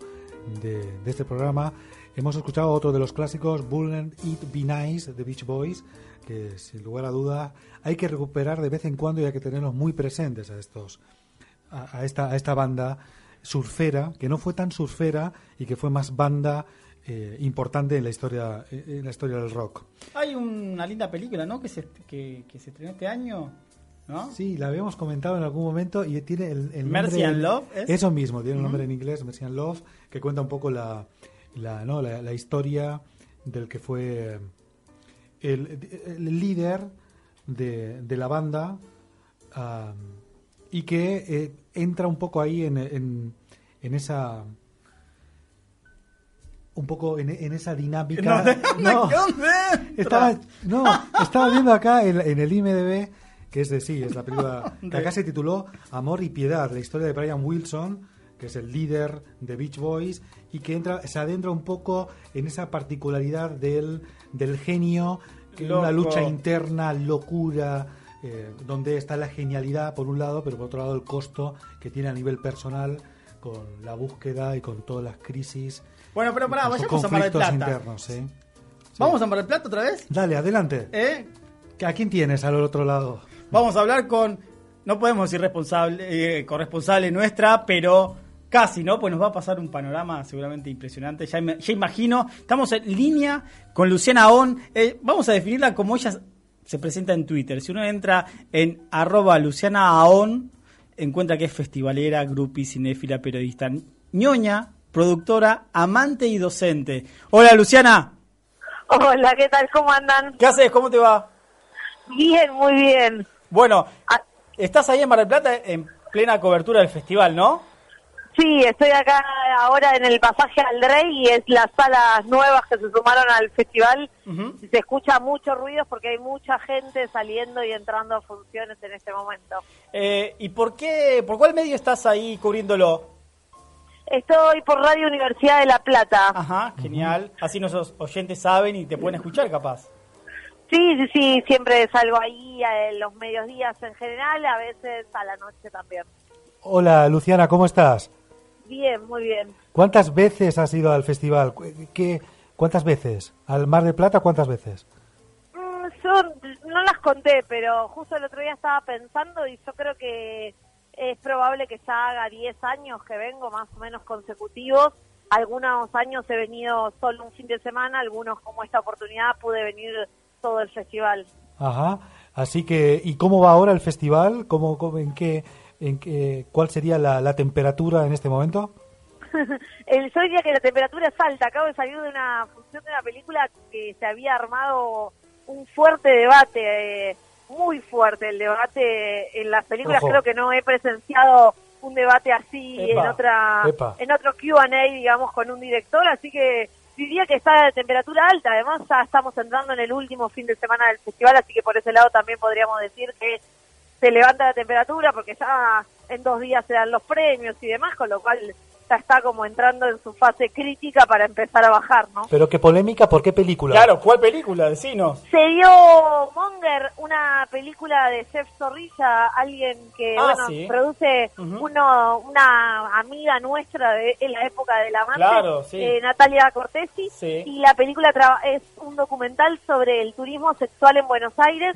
de, este programa. Hemos escuchado otro de los clásicos, Wouldn't It Be Nice, de Beach Boys, que sin lugar a duda hay que recuperar de vez en cuando y hay que tenerlos muy presentes a estos a esta, a esta banda surfera, que no fue tan surfera y que fue más banda eh, importante en la historia en la historia del rock. Hay una linda película, ¿no? Que se, que, que se estrenó este año, ¿no? Sí, la habíamos comentado en algún momento y tiene el, el Mercy nombre- and Love, ¿es? Eso mismo, tiene un nombre en inglés, Mercy and Love, que cuenta un poco la, la, ¿no? la, la historia del que fue eh, el, el líder de, de la banda ah, y que eh, entra un poco ahí en, en, en esa un poco en, en esa dinámica No, No. Estaba, no, estaba viendo acá en, en el IMDB, que es de sí, es la película que acá se tituló Amor y Piedad, la historia de Brian Wilson, que es el líder de Beach Boys, y que entra, se adentra un poco en esa particularidad del, del genio, que es una lucha interna, locura, eh, donde está la genialidad por un lado, pero por otro lado el costo que tiene a nivel personal con la búsqueda y con todas las crisis. Bueno, pero pará, vayamos a Mar del Plata. internos, ¿eh? ¿Vamos a Mar del Plata otra vez? Dale, adelante. ¿Eh? ¿A quién tienes al otro lado? Vamos a hablar con, no podemos decir responsable, eh, corresponsable nuestra, pero casi, ¿no? Pues nos va a pasar un panorama seguramente impresionante. Ya imagino, estamos en línea con Luciana On. Eh, vamos a definirla como ella se presenta en Twitter. Si uno entra en arroba Luciana Aon, encuentra que es festivalera, grupi, cinéfila, periodista, ñoña, productora, amante y docente. Hola Luciana, Hola, ¿qué tal? ¿Cómo andan? ¿qué haces? ¿Cómo te va? Bien, muy bien. Bueno, Ah, estás ahí en Mar del Plata en plena cobertura del festival, ¿no? sí, estoy acá ahora en el pasaje al Rey y es las salas nuevas que se sumaron al festival. Ujú. Se escucha mucho ruido porque hay mucha gente saliendo y entrando a funciones en este momento. Eh, ¿Y por qué, por cuál medio estás ahí cubriéndolo? Estoy por Radio Universidad de La Plata. Ajá, genial. Así nuestros oyentes saben y te pueden escuchar, capaz. Sí, sí, sí, siempre salgo ahí en los mediodías en general, a veces a la noche también. Hola, Luciana, ¿cómo estás? Bien, muy bien. ¿Cuántas veces has ido al festival? ¿Cu- ¿Qué, ¿Cuántas veces? ¿Al Mar de Plata cuántas veces? Mm, Yo no las conté, pero justo el otro día estaba pensando y yo creo que es probable que ya haga 10 años que vengo, más o menos consecutivos. Algunos años he venido solo un fin de semana, algunos como esta oportunidad pude venir todo el festival. Ajá. Así que, ¿y cómo va ahora el festival? ¿Cómo, cómo- en qué, en qué, ¿Cuál sería la, la temperatura en este momento? El, yo diría que la temperatura es alta. Acabo de salir de una función de una película que se había armado un fuerte debate, eh, muy fuerte el debate en las películas. Ojo. Creo que no he presenciado un debate así Epa, en otra epa. en otro Q&A, digamos, con un director. Así que diría que está de temperatura alta. Además, ya estamos entrando en el último fin de semana del festival, así que por ese lado también podríamos decir que se levanta la temperatura porque ya en dos días se dan los premios y demás, con lo cual ya está como entrando en su fase crítica para empezar a bajar, ¿no? Pero qué polémica, ¿por qué película? Claro, ¿cuál película? Decinos. Se dio Monger, una película de Chef Zorrilla, alguien que Ah, bueno, sí. produce uno, una amiga nuestra de en la época del amante, Claro, sí. eh, Natalia Cortesi, Sí. y la película traba- es un documental sobre el turismo sexual en Buenos Aires.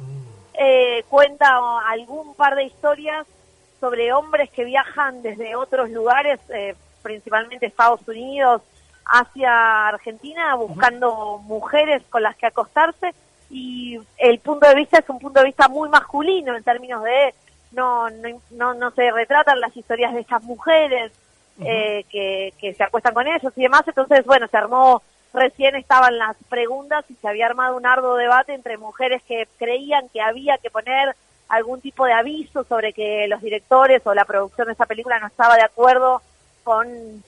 Eh, cuenta algún par de historias sobre hombres que viajan desde otros lugares, eh, principalmente Estados Unidos, hacia Argentina, buscando mujeres con las que acostarse. y el punto de vista es un punto de vista muy masculino en términos de no no, no, no se retratan las historias de estas mujeres eh, que, que se acuestan con ellos y demás, entonces bueno, se armó, recién estaban las preguntas y se había armado un arduo debate entre mujeres que creían que había que poner algún tipo de aviso sobre que los directores o la producción de esa película no estaba de acuerdo con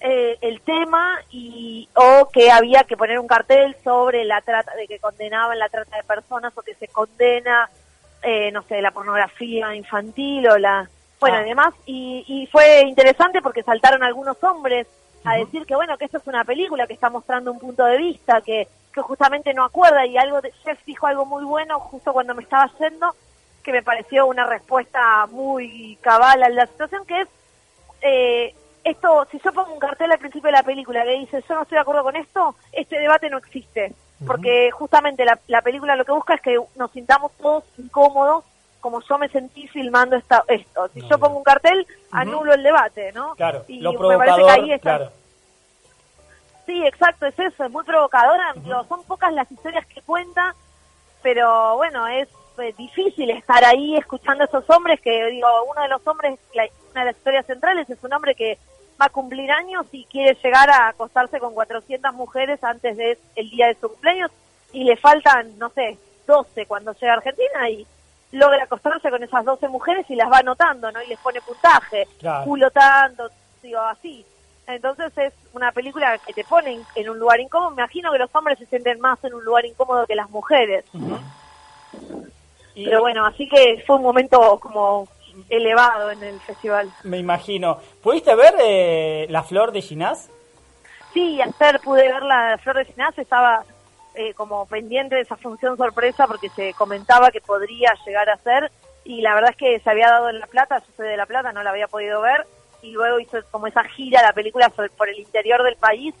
eh, el tema y o que había que poner un cartel sobre la trata de que condenaban la trata de personas o que se condena eh, no sé la pornografía infantil o la bueno Ah. y demás y, y fue interesante porque saltaron algunos hombres a decir que bueno que esto es una película que está mostrando un punto de vista que que justamente no acuerda y algo de, Jeff dijo algo muy bueno justo cuando me estaba yendo que me pareció una respuesta muy cabal a la situación que es eh, esto, si yo pongo un cartel al principio de la película que dice yo no estoy de acuerdo con esto, este debate no existe. Porque justamente la, la película lo que busca es que nos sintamos todos incómodos como yo me sentí filmando esta, esto. Si yo pongo un cartel, anulo el debate, ¿no? Claro, y lo me parece que ahí está. claro. Sí, exacto, es eso, es muy provocadora. Digo, son pocas las historias que cuenta, pero bueno, es difícil estar ahí escuchando a esos hombres que, digo, uno de los hombres, la- una de las historias centrales es un hombre que va a cumplir años y quiere llegar a acostarse con 400 mujeres antes del día de su cumpleaños y le faltan, no sé, 12 cuando llega a Argentina y logra acostarse con esas 12 mujeres y las va anotando, ¿no? Y les pone puntaje, Claro. culo tanto, digo, así. Entonces es una película que te pone en- en un lugar incómodo. Me imagino que los hombres se sienten más en un lugar incómodo que las mujeres. Y Pero bueno, así que fue un momento como elevado en el festival. me imagino. ¿Pudiste ver eh, La Flor de Ginás? Sí, ayer pude ver la Flor de Ginás, estaba eh, como pendiente de esa función sorpresa porque se comentaba que podría llegar a ser y la verdad es que se había dado en La Plata, yo soy de La Plata, no la había podido ver y luego hizo como esa gira la película por el interior del país,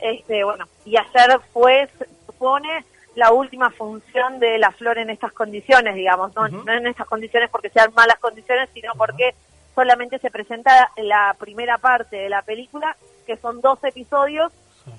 este bueno, y ayer fue, se supone, la última función de La Flor en estas condiciones, digamos, no, no en estas condiciones porque sean malas condiciones, sino porque solamente se presenta la primera parte de la película, que son dos episodios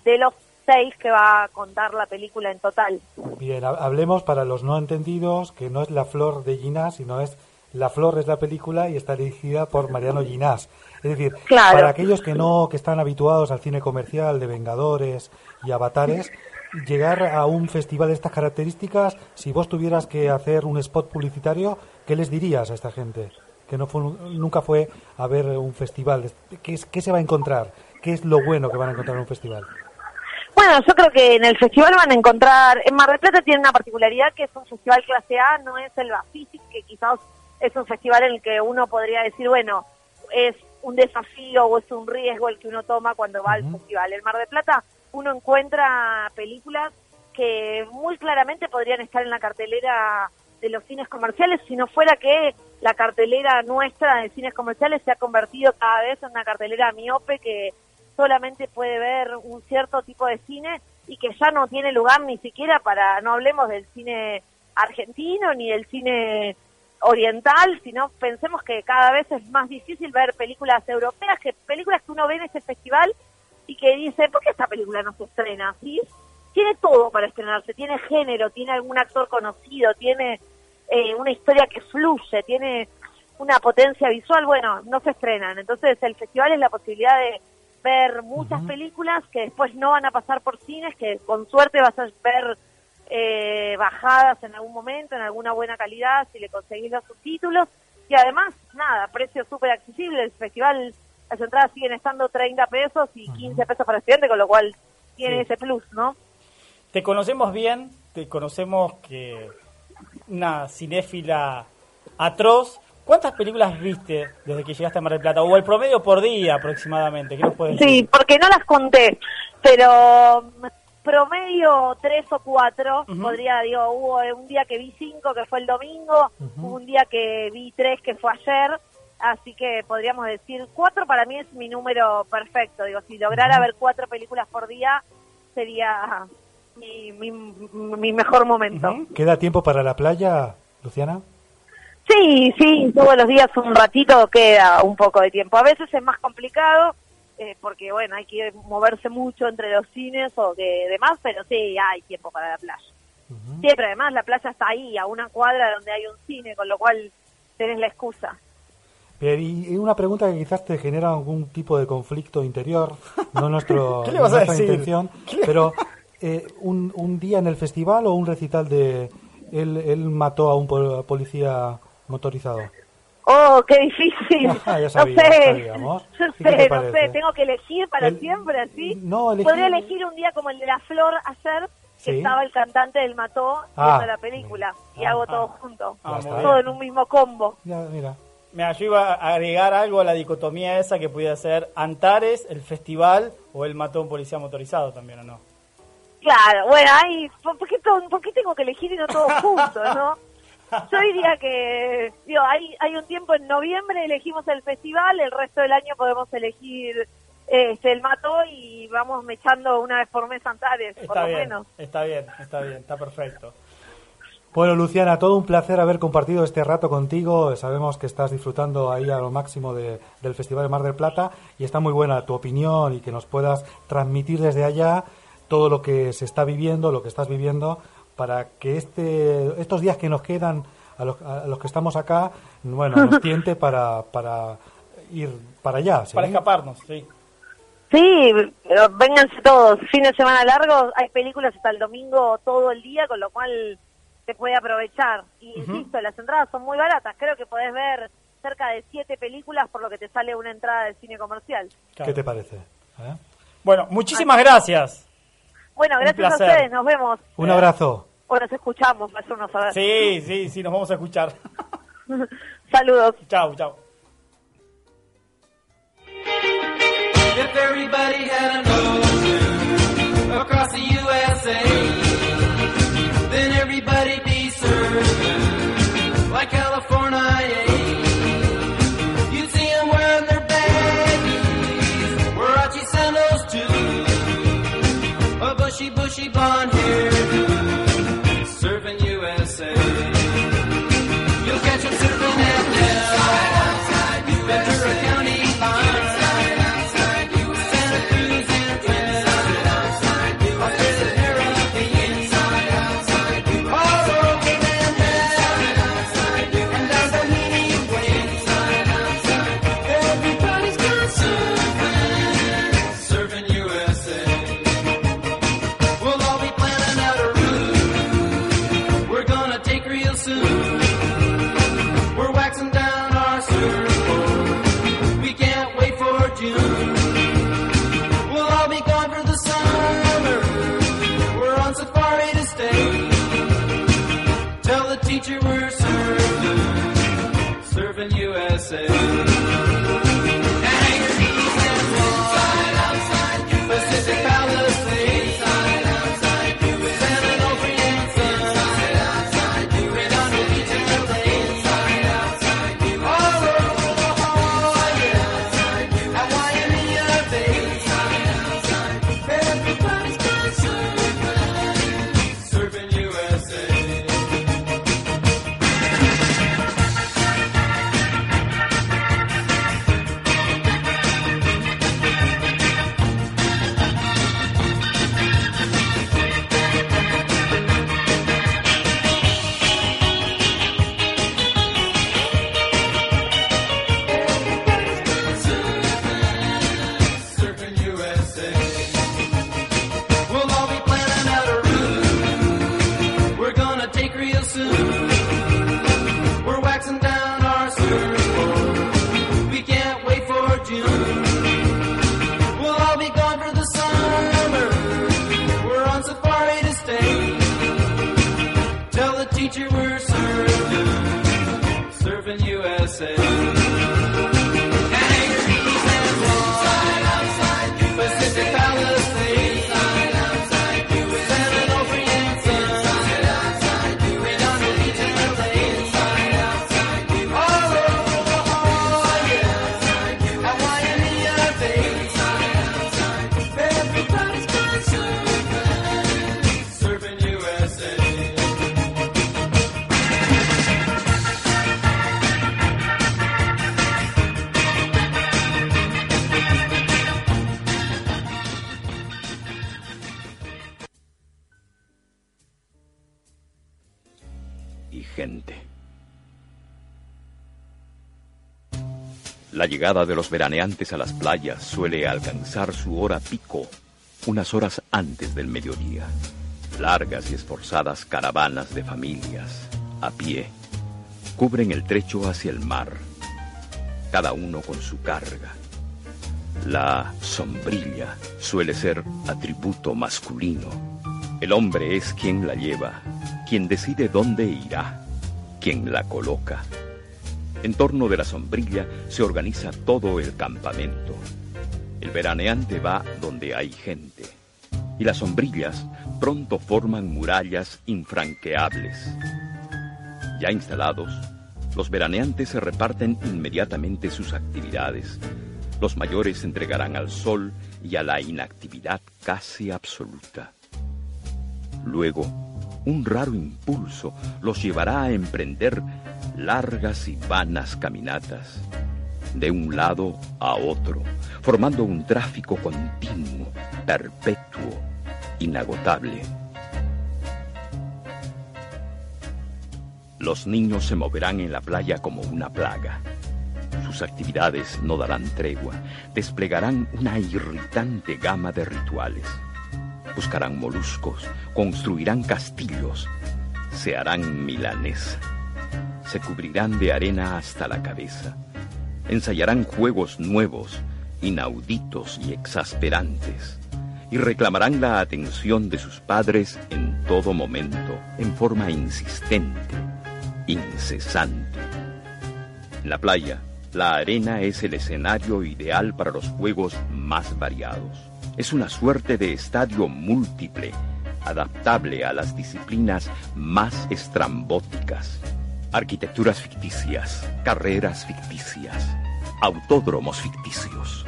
de los seis que va a contar la película en total. Bien, ha- hablemos para los no entendidos que no es La Flor de Ginás, sino es La Flor es la película y está dirigida por Mariano Ginás. Es decir, Claro. para aquellos que no que están habituados al cine comercial de Vengadores y Avatares, llegar a un festival de estas características, si vos tuvieras que hacer un spot publicitario, ¿qué les dirías a esta gente? Que no fue, nunca fue a ver un festival. ¿Qué, es- ¿Qué se va a encontrar? ¿Qué es lo bueno que van a encontrar en un festival? Bueno, yo creo que en el festival van a encontrar, en Mar del Plata tiene una particularidad que es un festival clase A, no es el Bafisi, que quizás es un festival en el que uno podría decir, bueno, es un desafío o es un riesgo el que uno toma cuando va al festival. En Mar del Plata uno encuentra películas que muy claramente podrían estar en la cartelera de los cines comerciales. Si no fuera que la cartelera nuestra de cines comerciales se ha convertido cada vez en una cartelera miope que solamente puede ver un cierto tipo de cine y que ya no tiene lugar ni siquiera para, no hablemos del cine argentino ni del cine oriental, sino pensemos que cada vez es más difícil ver películas europeas, que películas que uno ve en este festival y que dice, ¿por qué esta película no se estrena? ¿Sí? Tiene todo para estrenarse, tiene género, tiene algún actor conocido, tiene eh, una historia que fluye, tiene una potencia visual, bueno, no se estrenan. Entonces el festival es la posibilidad de ver muchas películas que después no van a pasar por cines, que con suerte vas a ver eh, bajadas en algún momento, en alguna buena calidad, si le conseguís los subtítulos. Y además, nada, precio súper accesible. El festival, las entradas siguen estando 30 pesos y 15 pesos para estudiante, con lo cual tiene Sí. ese plus, ¿no? Te conocemos bien, te conocemos que una cinéfila atroz. ¿Cuántas películas viste desde que llegaste a Mar del Plata? O el promedio por día aproximadamente, ¿qué nos puedes Sí, decir? porque no las conté, pero mm, promedio tres o cuatro, podría, digo, hubo un día que vi cinco, que fue el domingo, hubo un día que vi tres, que fue ayer, así que podríamos decir cuatro para mí es mi número perfecto, digo, si lograra ver cuatro películas por día sería mi, mi, mi mejor momento. ¿Queda tiempo para la playa, Luciana? Sí, sí, todos los días un ratito queda un poco de tiempo. A veces es más complicado eh, porque, bueno, hay que moverse mucho entre los cines o que demás, pero sí, hay tiempo para la playa. Siempre, además, la playa está ahí, a una cuadra donde hay un cine, con lo cual tenés la excusa. Bien, y y una pregunta que quizás te genera algún tipo de conflicto interior, no nuestro, ¿Qué le no a nuestra decir? intención, pero eh, un, un día en el festival o un recital de él, él mató a un pol- policía motorizado. Oh, qué difícil. Ya no sabía, sé. sabíamos. No ¿Y qué te sé, no sé. Tengo que elegir para El- siempre, así. No, elegí- Podría elegir un día como el de la flor ayer, que Sí. estaba el cantante del Mató Ah. viendo la película. Y Ah. hago todo junto. Ah, todo en un mismo combo. Ya, mira. Yo iba a agregar algo a la dicotomía esa que pudiera ser Antares, el festival o el mató a un policía motorizado también, ¿o no? Claro, bueno, ahí, ¿por, por qué por qué tengo que elegir y no todos juntos, no? Yo diría que, digo, hay, hay un tiempo en noviembre elegimos el festival, el resto del año podemos elegir este, el Mató y vamos mechando una vez por mes Antares, por Está lo bien, menos. está bien, está bien, está perfecto. Bueno, Luciana, todo un placer haber compartido este rato contigo. Sabemos que estás disfrutando ahí a lo máximo de- del Festival de Mar del Plata y está muy buena tu opinión y que nos puedas transmitir desde allá todo lo que se está viviendo, lo que estás viviendo, para que este, estos días que nos quedan a los, a los que estamos acá, bueno, nos tiente para, para ir para allá. ¿sí? Para escaparnos, sí. Sí, pero vénganse todos. Fin de semana largo, hay películas hasta el domingo todo el día, con lo cual se puede aprovechar. Y insisto, las entradas son muy baratas. Creo que podés ver cerca de siete películas por lo que te sale una entrada de cine comercial. ¿Qué te parece? ¿Eh? Bueno, muchísimas gracias. Bueno, Un gracias a ustedes. Nos vemos. Un abrazo. O nos escuchamos, vaya uno a saber. Sí, sí, sí, nos vamos a escuchar. Saludos. If everybody had across the USA, then everybody'd be served like California. La llegada de los veraneantes a las playas suele alcanzar su hora pico unas horas antes del mediodía. Largas y esforzadas caravanas de familias, a pie, cubren el trecho hacia el mar, cada uno con su carga. La sombrilla suele ser atributo masculino. El hombre es quien la lleva, quien decide dónde irá, quien la coloca. En torno de la sombrilla se organiza todo el campamento. El veraneante va donde hay gente. Y las sombrillas pronto forman murallas infranqueables. Ya instalados, los veraneantes se reparten inmediatamente sus actividades. Los mayores se entregarán al sol y a la inactividad casi absoluta. Luego, un raro impulso los llevará a emprender largas y vanas caminatas, de un lado a otro, formando un tráfico continuo, perpetuo, inagotable. Los niños se moverán en la playa como una plaga. Sus actividades no darán tregua, desplegarán una irritante gama de rituales. Buscarán moluscos, construirán castillos, se harán milanesa, se cubrirán de arena hasta la cabeza, ensayarán juegos nuevos, inauditos y exasperantes, y reclamarán la atención de sus padres en todo momento, en forma insistente, incesante. En la playa, la arena es el escenario ideal para los juegos más variados. Es una suerte de estadio múltiple, adaptable a las disciplinas más estrambóticas. Arquitecturas ficticias, carreras ficticias, autódromos ficticios.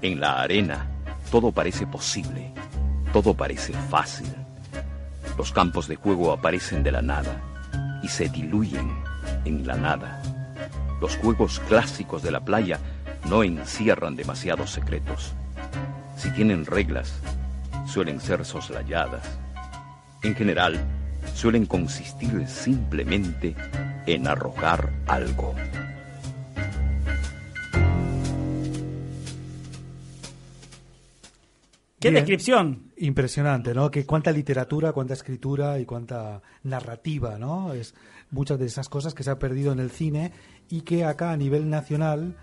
En la arena, todo parece posible, todo parece fácil. Los campos de juego aparecen de la nada y se diluyen en la nada. Los juegos clásicos de la playa no encierran demasiados secretos. Si tienen reglas, suelen ser soslayadas. En general, suelen consistir simplemente en arrojar algo. ¿Qué Bien. descripción? Impresionante, ¿no? Que cuánta literatura, cuánta escritura y cuánta narrativa, ¿no? Es muchas de esas cosas que se ha perdido en el cine y que acá a nivel nacional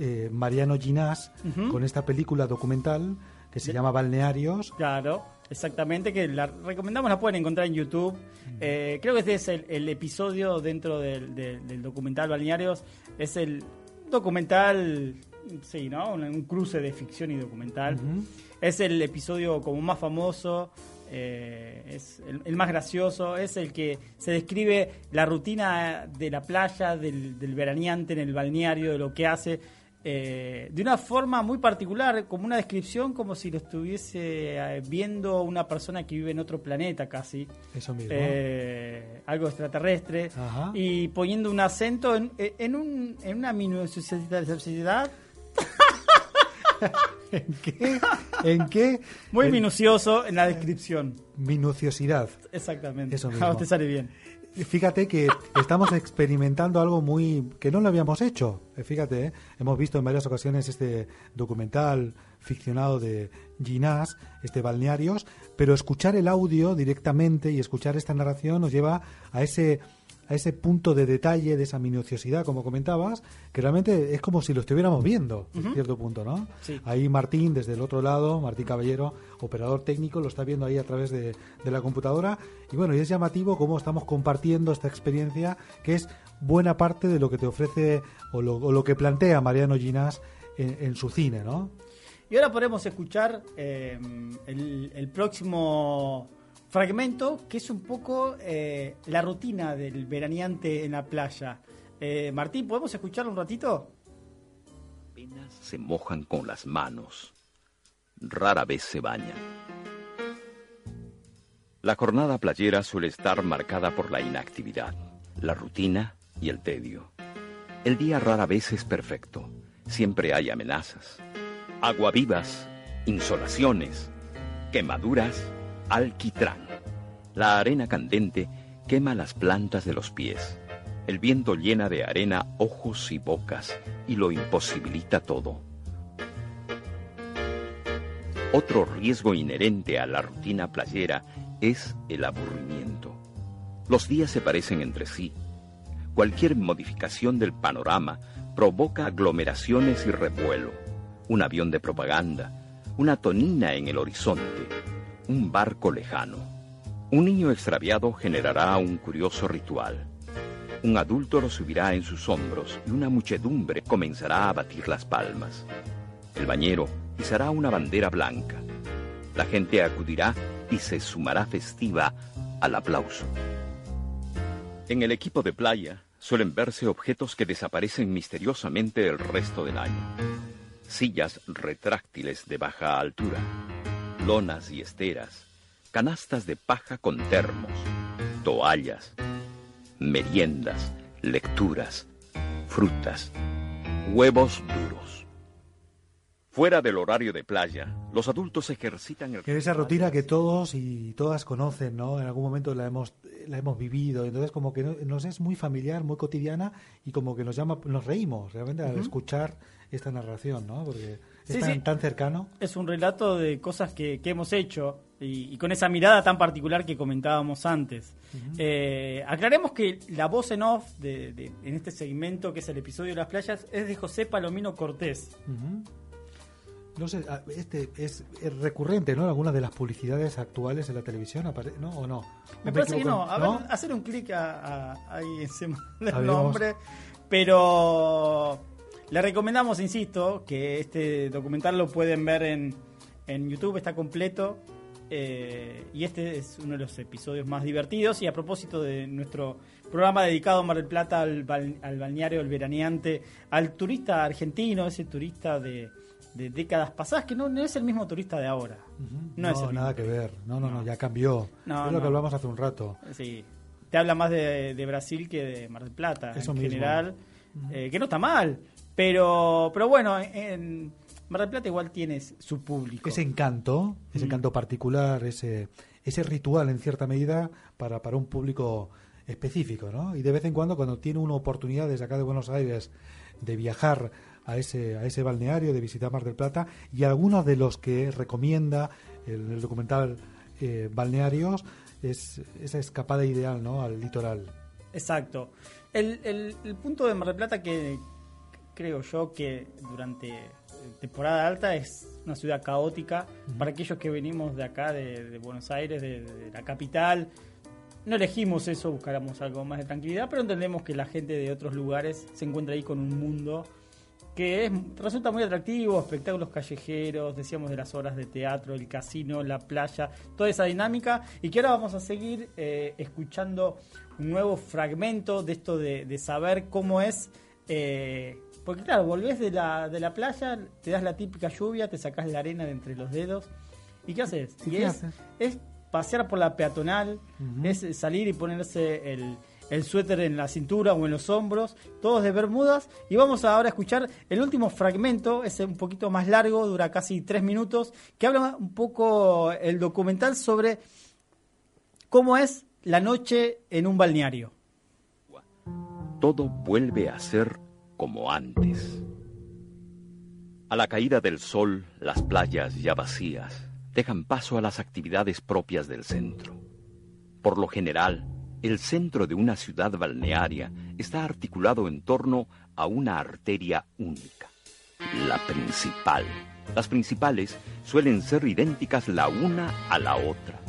eh, Mariano Ginás con esta película documental que se llama Balnearios Claro, exactamente, que la recomendamos, la pueden encontrar en YouTube. Eh, creo que este es el, el episodio dentro del, del- del documental Balnearios. Es el documental, sí, ¿no? Un, un cruce de ficción y documental. Es el episodio como más famoso. eh, es el, el más gracioso, es el que se describe la rutina de la playa, del, del veraneante en el balneario, de lo que hace, eh, de una forma muy particular, como una descripción como si lo estuviese eh, viendo una persona que vive en otro planeta casi, Eso mismo. eh, algo extraterrestre, Ajá. y poniendo un acento en, en, un, en una minuciosidad ¿En qué? ¿En qué? muy En minucioso en la descripción. minuciosidad. Exactamente. Eso mismo. A usted sale bien. Fíjate que estamos experimentando algo muy que no lo habíamos hecho. Eh, Fíjate, ¿eh? hemos visto en varias ocasiones este documental ficcionado de Ginás, este Balnearios, pero escuchar el audio directamente y escuchar esta narración nos lleva a ese a ese punto de detalle, de esa minuciosidad, como comentabas, que realmente es como si lo estuviéramos viendo, en cierto punto, ¿no? Sí. Ahí Martín, desde el otro lado, Martín Caballero, operador técnico, lo está viendo ahí a través de, de la computadora. Y bueno, y es llamativo cómo estamos compartiendo esta experiencia, que es buena parte de lo que te ofrece o lo, o lo que plantea Mariano Ginás en, en su cine, ¿no? Y ahora podemos escuchar eh, el, el próximo fragmento, que es un poco eh, la rutina del veraneante en la playa. Eh, Martín, ¿podemos escucharlo un ratito? Apenas se mojan con las manos. Rara vez se bañan. La jornada playera suele estar marcada por la inactividad, la rutina y el tedio. El día rara vez es perfecto. Siempre hay amenazas. Aguavivas, insolaciones, quemaduras, alquitrán. La arena candente quema las plantas de los pies. El viento llena de arena ojos y bocas y lo imposibilita todo. Otro riesgo inherente a la rutina playera es el aburrimiento. Los días se parecen entre sí. Cualquier modificación del panorama provoca aglomeraciones y revuelo. Un avión de propaganda, una tonina en el horizonte, un barco lejano. Un niño extraviado generará un curioso ritual. Un adulto lo subirá en sus hombros y una muchedumbre comenzará a batir las palmas. El bañero izará una bandera blanca. La gente acudirá y se sumará festiva al aplauso. En el equipo de playa suelen verse objetos que desaparecen misteriosamente el resto del año. Sillas retráctiles de baja altura, lonas y esteras, canastas de paja con termos, toallas, meriendas, lecturas, frutas, huevos duros. Fuera del horario de playa, los adultos ejercitan el... Que esa rutina que todos y todas conocen, ¿no? En algún momento la hemos la hemos vivido, entonces como que no- nos es muy familiar, muy cotidiana y como que nos llama, nos reímos realmente al escuchar esta narración, ¿no? Porque es Sí, tan, sí. tan cercano. Es un relato de cosas que, que hemos hecho y, y con esa mirada tan particular que comentábamos antes. Eh, aclaremos que la voz en off de, de- en este segmento, que es el episodio de las playas, es de José Palomino Cortés. Ujú. No sé, a- este es, es recurrente, ¿no? Algunas de las publicidades actuales en la televisión, apare- ¿no? ¿O no? ¿O Me parece que no. A ver, hacer un clic ahí se me A el ver, nombre. Pero le recomendamos, insisto, que este documental lo pueden ver en, en YouTube, está completo. eh, y este es uno de los episodios más divertidos. Y a propósito de nuestro programa dedicado a Mar del Plata, al, bal- al balneario, al veraneante, al turista argentino, ese turista de, de décadas pasadas, que no, no es el mismo turista de ahora. No, es el nada mismo. que ver. No, no, no, ya cambió. Es lo que hablamos hace un rato. Sí, te habla más de, de Brasil que de Mar del Plata Eso en mismo. general, eh, que no está mal, pero pero bueno, en Mar del Plata igual tienes su público. Ese encanto, ese Mm. encanto particular, ese, ese ritual en cierta medida para, para un público específico, ¿no? Y de vez en cuando, cuando tiene una oportunidad desde acá de Buenos Aires de viajar a ese, a ese balneario, de visitar Mar del Plata, y algunos de los que recomienda el, el documental eh, Balnearios, es esa escapada ideal, ¿no? Al litoral. Exacto. El, el- el punto de Mar del Plata que creo yo que durante eh, temporada alta es una ciudad caótica. Para aquellos que venimos de acá, de, de Buenos Aires, de, de la capital, no elegimos eso, buscáramos algo más de tranquilidad, pero entendemos que la gente de otros lugares se encuentra ahí con un mundo que es, resulta muy atractivo, espectáculos callejeros, decíamos de las horas de teatro, el casino, la playa, toda esa dinámica, y que ahora vamos a seguir eh, escuchando un nuevo fragmento de esto de, de saber cómo es, eh, porque claro, volvés de la, de la playa, te das la típica lluvia, te sacás la arena de entre los dedos, ¿y qué haces? ¿Y Y qué es, haces? es pasear por la peatonal, es salir y ponerse el, el suéter en la cintura o en los hombros, todos de bermudas. Y vamos ahora a escuchar el último fragmento, es un poquito más largo, dura casi tres minutos, que habla un poco el documental sobre cómo es la noche en un balneario. todo vuelve a ser como antes. A la caída del sol, las playas ya vacías dejan paso a las actividades propias del centro. Por lo general, el centro de una ciudad balnearia está articulado en torno a una arteria única, la principal. Las principales suelen ser idénticas la una a la otra.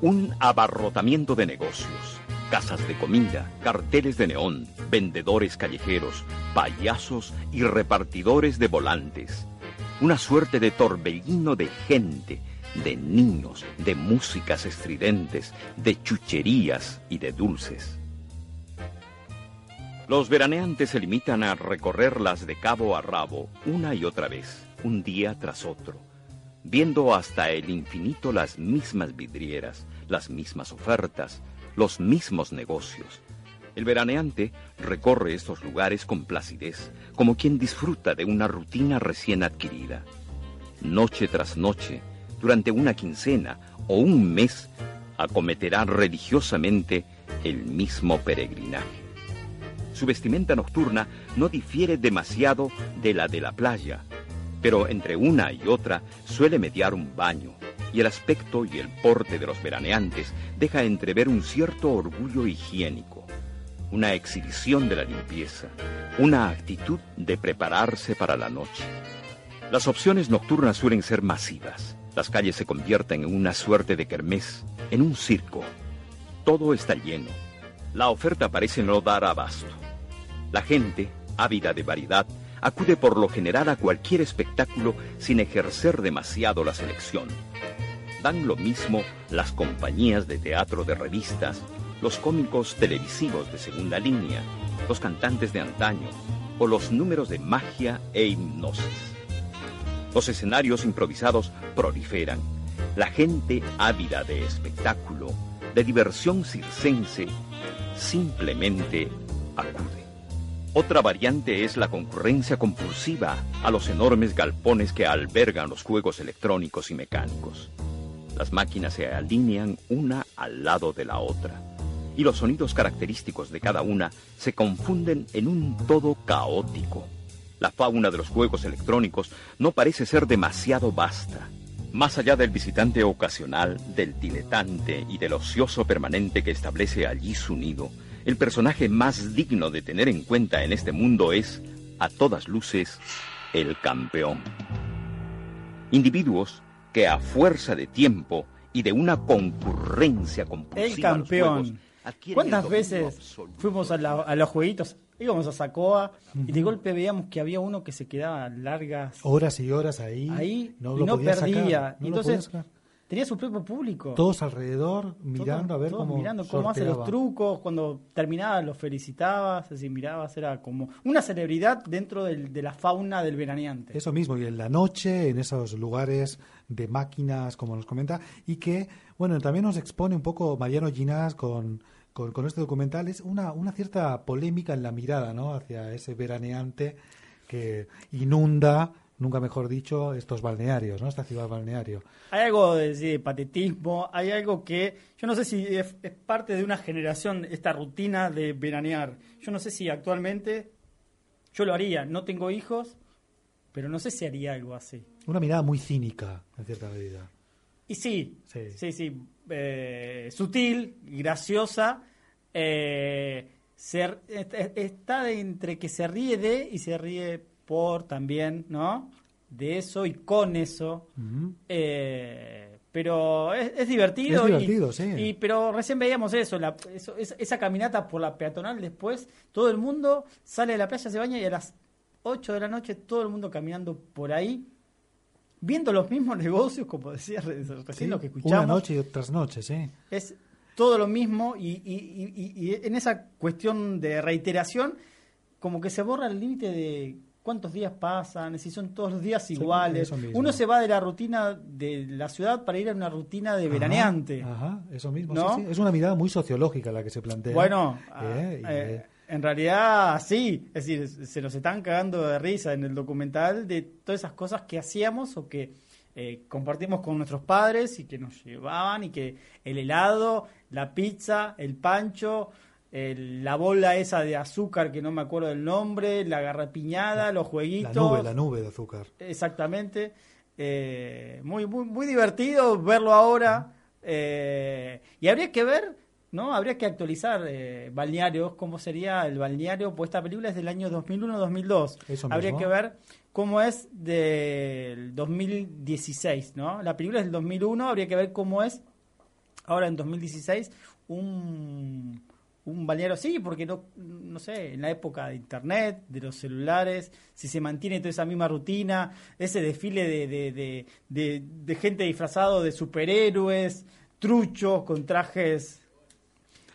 Un abarrotamiento de negocios, casas de comida, carteles de neón, vendedores callejeros, payasos y repartidores de volantes. Una suerte de torbellino de gente, de niños, de músicas estridentes, de chucherías y de dulces. Los veraneantes se limitan a recorrerlas de cabo a rabo una y otra vez, un día tras otro, viendo hasta el infinito las mismas vidrieras, las mismas ofertas, los mismos negocios. El veraneante recorre estos lugares con placidez, como quien disfruta de una rutina recién adquirida. Noche tras noche, durante una quincena o un mes, acometerá religiosamente el mismo peregrinaje. Su vestimenta nocturna no difiere demasiado de la de la playa, pero entre una y otra suele mediar un baño, y el aspecto y el porte de los veraneantes deja entrever un cierto orgullo higiénico, una exhibición de la limpieza, una actitud de prepararse para la noche. Las opciones nocturnas suelen ser masivas. Las calles se convierten en una suerte de kermés, en un circo. Todo está lleno. La oferta parece no dar abasto. La gente, ávida de variedad, acude por lo general a cualquier espectáculo sin ejercer demasiado la selección. Dan lo mismo las compañías de teatro de revistas, los cómicos televisivos de segunda línea, los cantantes de antaño o los números de magia e hipnosis. Los escenarios improvisados proliferan. La gente ávida de espectáculo, de diversión circense, simplemente acude. Otra variante es la concurrencia compulsiva a los enormes galpones que albergan los juegos electrónicos y mecánicos. Las máquinas se alinean una al lado de la otra y los sonidos característicos de cada una se confunden en un todo caótico. La fauna de los juegos electrónicos no parece ser demasiado vasta. Más allá del visitante ocasional, del diletante y del ocioso permanente que establece allí su nido, el personaje más digno de tener en cuenta en este mundo es, a todas luces, el campeón. Individuos que a fuerza de tiempo y de una concurrencia compulsiva El campeón. juegos, ¿Cuántas veces absoluto fuimos a, la- a los jueguitos? Íbamos a Sacoa y de golpe veíamos que había uno que se quedaba largas Horas y horas ahí. ahí no y lo no sacar, perdía. no Y lo podías entonces sacar. Tenía su propio público. Todos alrededor Todos- mirando a ver todos cómo. mirando cómo hace los trucos, cuando terminaba los felicitabas, así mirabas, era como una celebridad dentro del- de la fauna del veraneante. Eso mismo, y en la noche, en esos lugares de máquinas, como nos comenta, y que, bueno, también nos expone un poco Mariano Ginás con, con, con este documental, es una, una cierta polémica en la mirada, ¿no?, hacia ese veraneante que inunda, nunca mejor dicho, estos balnearios, ¿no?, esta ciudad balneario. Hay algo de, sí, de patetismo, hay algo que yo no sé si es, es parte de una generación esta rutina de veranear. Yo no sé si actualmente yo lo haría, no tengo hijos, pero no sé si haría algo así. Una mirada muy cínica, en cierta medida. Y sí, Sí. sí, sí, eh, sutil, graciosa, eh, se- está entre que se ríe de y se ríe por también, ¿no? De eso y con eso. Eh, pero es, es divertido. Es y- divertido, sí. y- pero recién veíamos eso, la- eso- esa, caminata por la peatonal después, todo el mundo sale de la playa, se baña y a las 8 de la noche todo el mundo caminando por ahí, viendo los mismos negocios, como decía re- recién Sí, lo que escuchamos. Una noche y otras noches, sí. Es todo lo mismo y, y- y- y- y en esa cuestión de reiteración, como que se borra el límite de cuántos días pasan, si son todos los días iguales. Uno se va de la rutina de la ciudad para ir a una rutina de veraneante. Ajá, eso mismo. ¿No? sí, sí. Es una mirada muy sociológica la que se plantea. Bueno, Eh, ah, eh, eh, en realidad sí, es decir, se nos están cagando de risa en el documental de todas esas cosas que hacíamos o que eh, compartimos con nuestros padres y que nos llevaban y que el helado, la pizza, el pancho, el- la bola esa de azúcar que no me acuerdo del nombre, la garrapiñada, los la jueguitos. nube, la nube de azúcar. Exactamente. Eh, muy, muy, muy divertido verlo ahora. eh, y habría que ver, ¿no? Habría que actualizar eh, balnearios, cómo sería el balneario, pues esta película es del año 2001-2002. Eso Habría mismo. que ver cómo es del 2016, ¿no? La película es del 2001, habría que ver cómo es ahora en 2016 un, un balneario así, porque no, no sé, en la época de internet, de los celulares, si se mantiene toda esa misma rutina, ese desfile de, de, de, de- de gente disfrazado de superhéroes, truchos con trajes.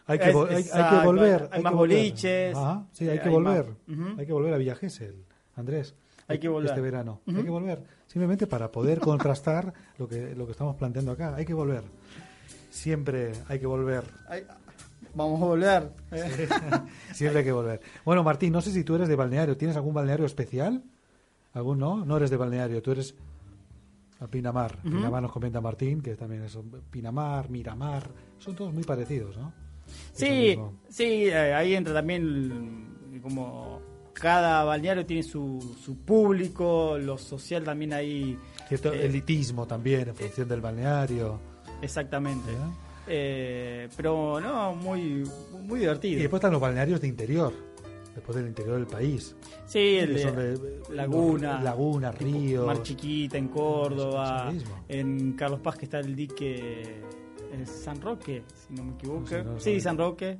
Hay que, Es- hay, que volver. hay que más volver. boliches, Ajá, sí, hay eh, que volver. Hay que volver a Villa Gesell, Andrés. Hay que volver. Este verano. Hay que volver. Simplemente para poder contrastar lo que, lo que estamos planteando acá. Hay que volver. Siempre hay que volver. Vamos a volver. eh. Siempre hay que volver. Bueno, Martín, no sé si tú eres de balneario. ¿Tienes algún balneario especial? ¿Algún no? No eres de balneario. Tú eres a Pinamar. Pinamar nos comenta Martín, que también es Pinamar, Miramar. Son todos muy parecidos, ¿no? Sí, sí, eh, ahí entra también como cada balneario tiene su, su público, lo social también ahí, Cierto Eh, elitismo también en función del balneario. exactamente. ¿eh? Eh, pero no, muy, muy divertido. Y después están los balnearios de interior, después del interior del país. sí, el de, de- Laguna, Laguna, ríos. Mar Chiquita en Córdoba, en Carlos Paz que está el dique en San Roque, si no me equivoco. No sé, no sí. San Roque,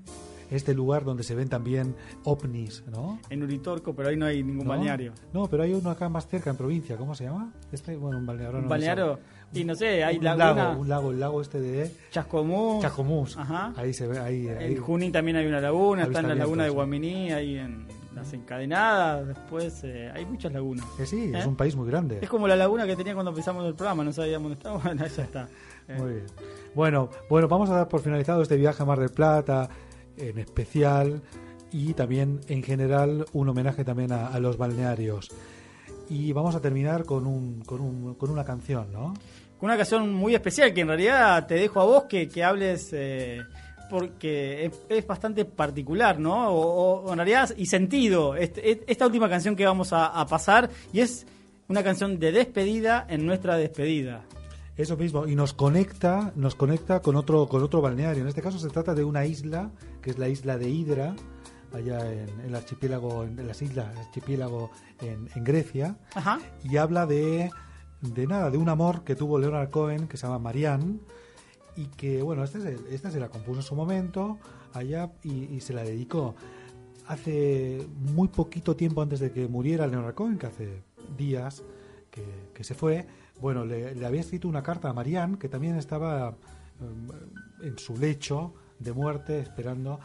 Este lugar donde se ven también ovnis, ¿no? en Uritorco, pero ahí no hay ningún ¿No? balneario. No, pero hay uno acá más cerca en provincia, ¿cómo se llama? Este, bueno, un balneario. no Un balneario. Y no sé, hay un laguna, lago, un lago, el lago este de Chascomús, Chacomús. Ajá. Ahí se ve, ahí, ahí. En Junín también hay una laguna, está en la laguna de. Guaminí, ahí en las encadenadas, después eh, hay muchas lagunas. Que sí, es ¿Eh? un país muy grande. Es como la laguna que tenía cuando empezamos el programa, no sabíamos dónde estaba, bueno, ya está. Eh, Muy bien. Bueno, bueno, vamos a dar por finalizado este viaje a Mar del Plata, en especial, y también en general un homenaje también a, a los balnearios. Y vamos a terminar con, un, con, un, con una canción, ¿no? Una canción muy especial que en realidad te dejo a vos que, que hables eh, porque es, es bastante particular, ¿no? O, o en realidad y sentido. Este- esta última canción que vamos a, a pasar y es una canción de despedida en nuestra despedida. Eso mismo, y nos conecta, nos conecta con otro, con otro balneario. En este caso se trata de una isla, que es la isla de Hidra, allá en, el archipiélago, en las islas, archipiélago en, en Grecia, Ajá. y habla de, de nada, de un amor que tuvo Leonard Cohen, que se llama Marianne, y que, bueno, esta se, esta se la compuso en su momento, allá, y, se la dedicó. Hace muy poquito tiempo antes de que muriera Leonard Cohen, que hace días que, se fue, bueno, le, había escrito una carta a Marianne, que también estaba eh, en su lecho de muerte, esperando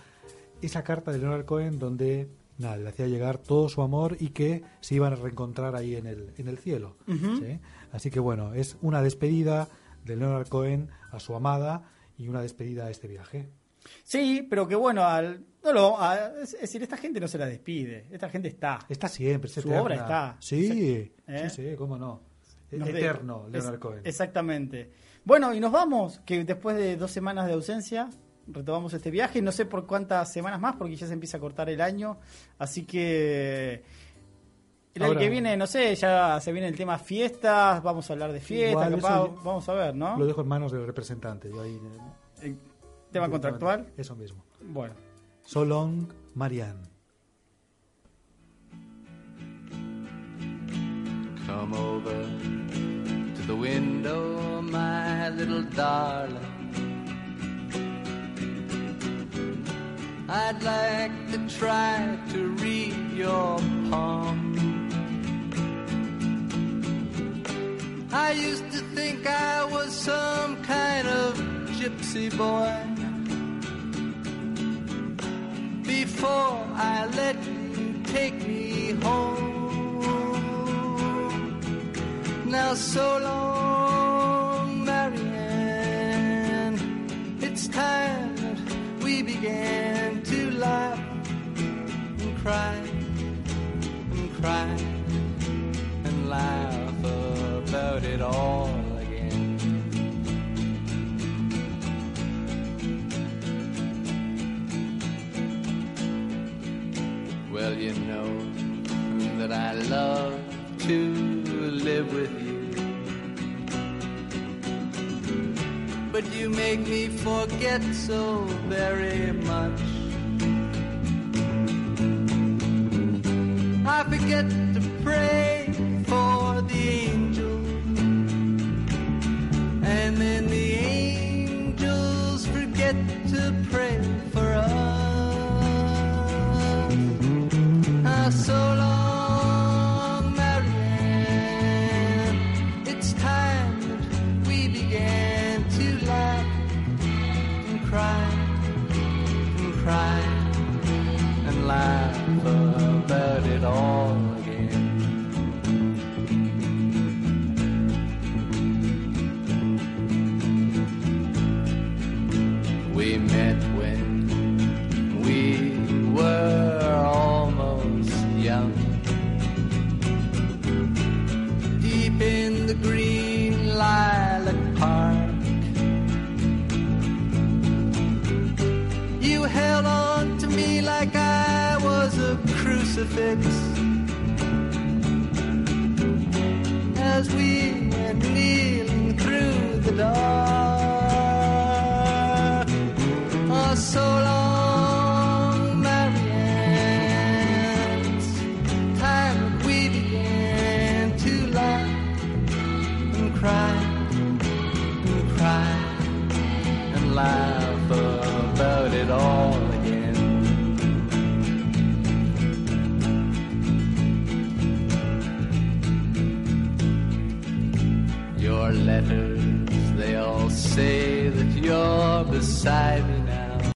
esa carta de Leonard Cohen donde nada, le hacía llegar todo su amor y que se iban a reencontrar ahí en el, en el cielo. ¿sí? Así que bueno, es una despedida de Leonard Cohen a su amada y una despedida a este viaje. Sí, pero que bueno, al, no lo, a- es decir, esta gente no se la despide, esta gente está. Está siempre, Su eterna. obra está. Sí, ¿Eh? sí, sí, cómo no. Nos de- Eterno, es- Leonard Cohen. Exactamente. Bueno, y nos vamos, que después de dos semanas de ausencia retomamos este viaje, no sé por cuántas semanas más, porque ya se empieza a cortar el año, así que el año Ahora- que viene, no sé, ya se viene el tema fiestas, vamos a hablar de fiestas, Igual, capaz, vamos a ver, ¿no? Lo dejo en manos del representante. Yo ahí, eh, El tema contractual. Eso mismo. Bueno. So long, Marianne. Come over to the window, my little darling. I'd like to try to read your palm. I used to think I was some kind of gypsy boy. Before I let you take me home. Now so long, Marianne. It's time we began to laugh and cry and cry and laugh about it all forget so very much. I forget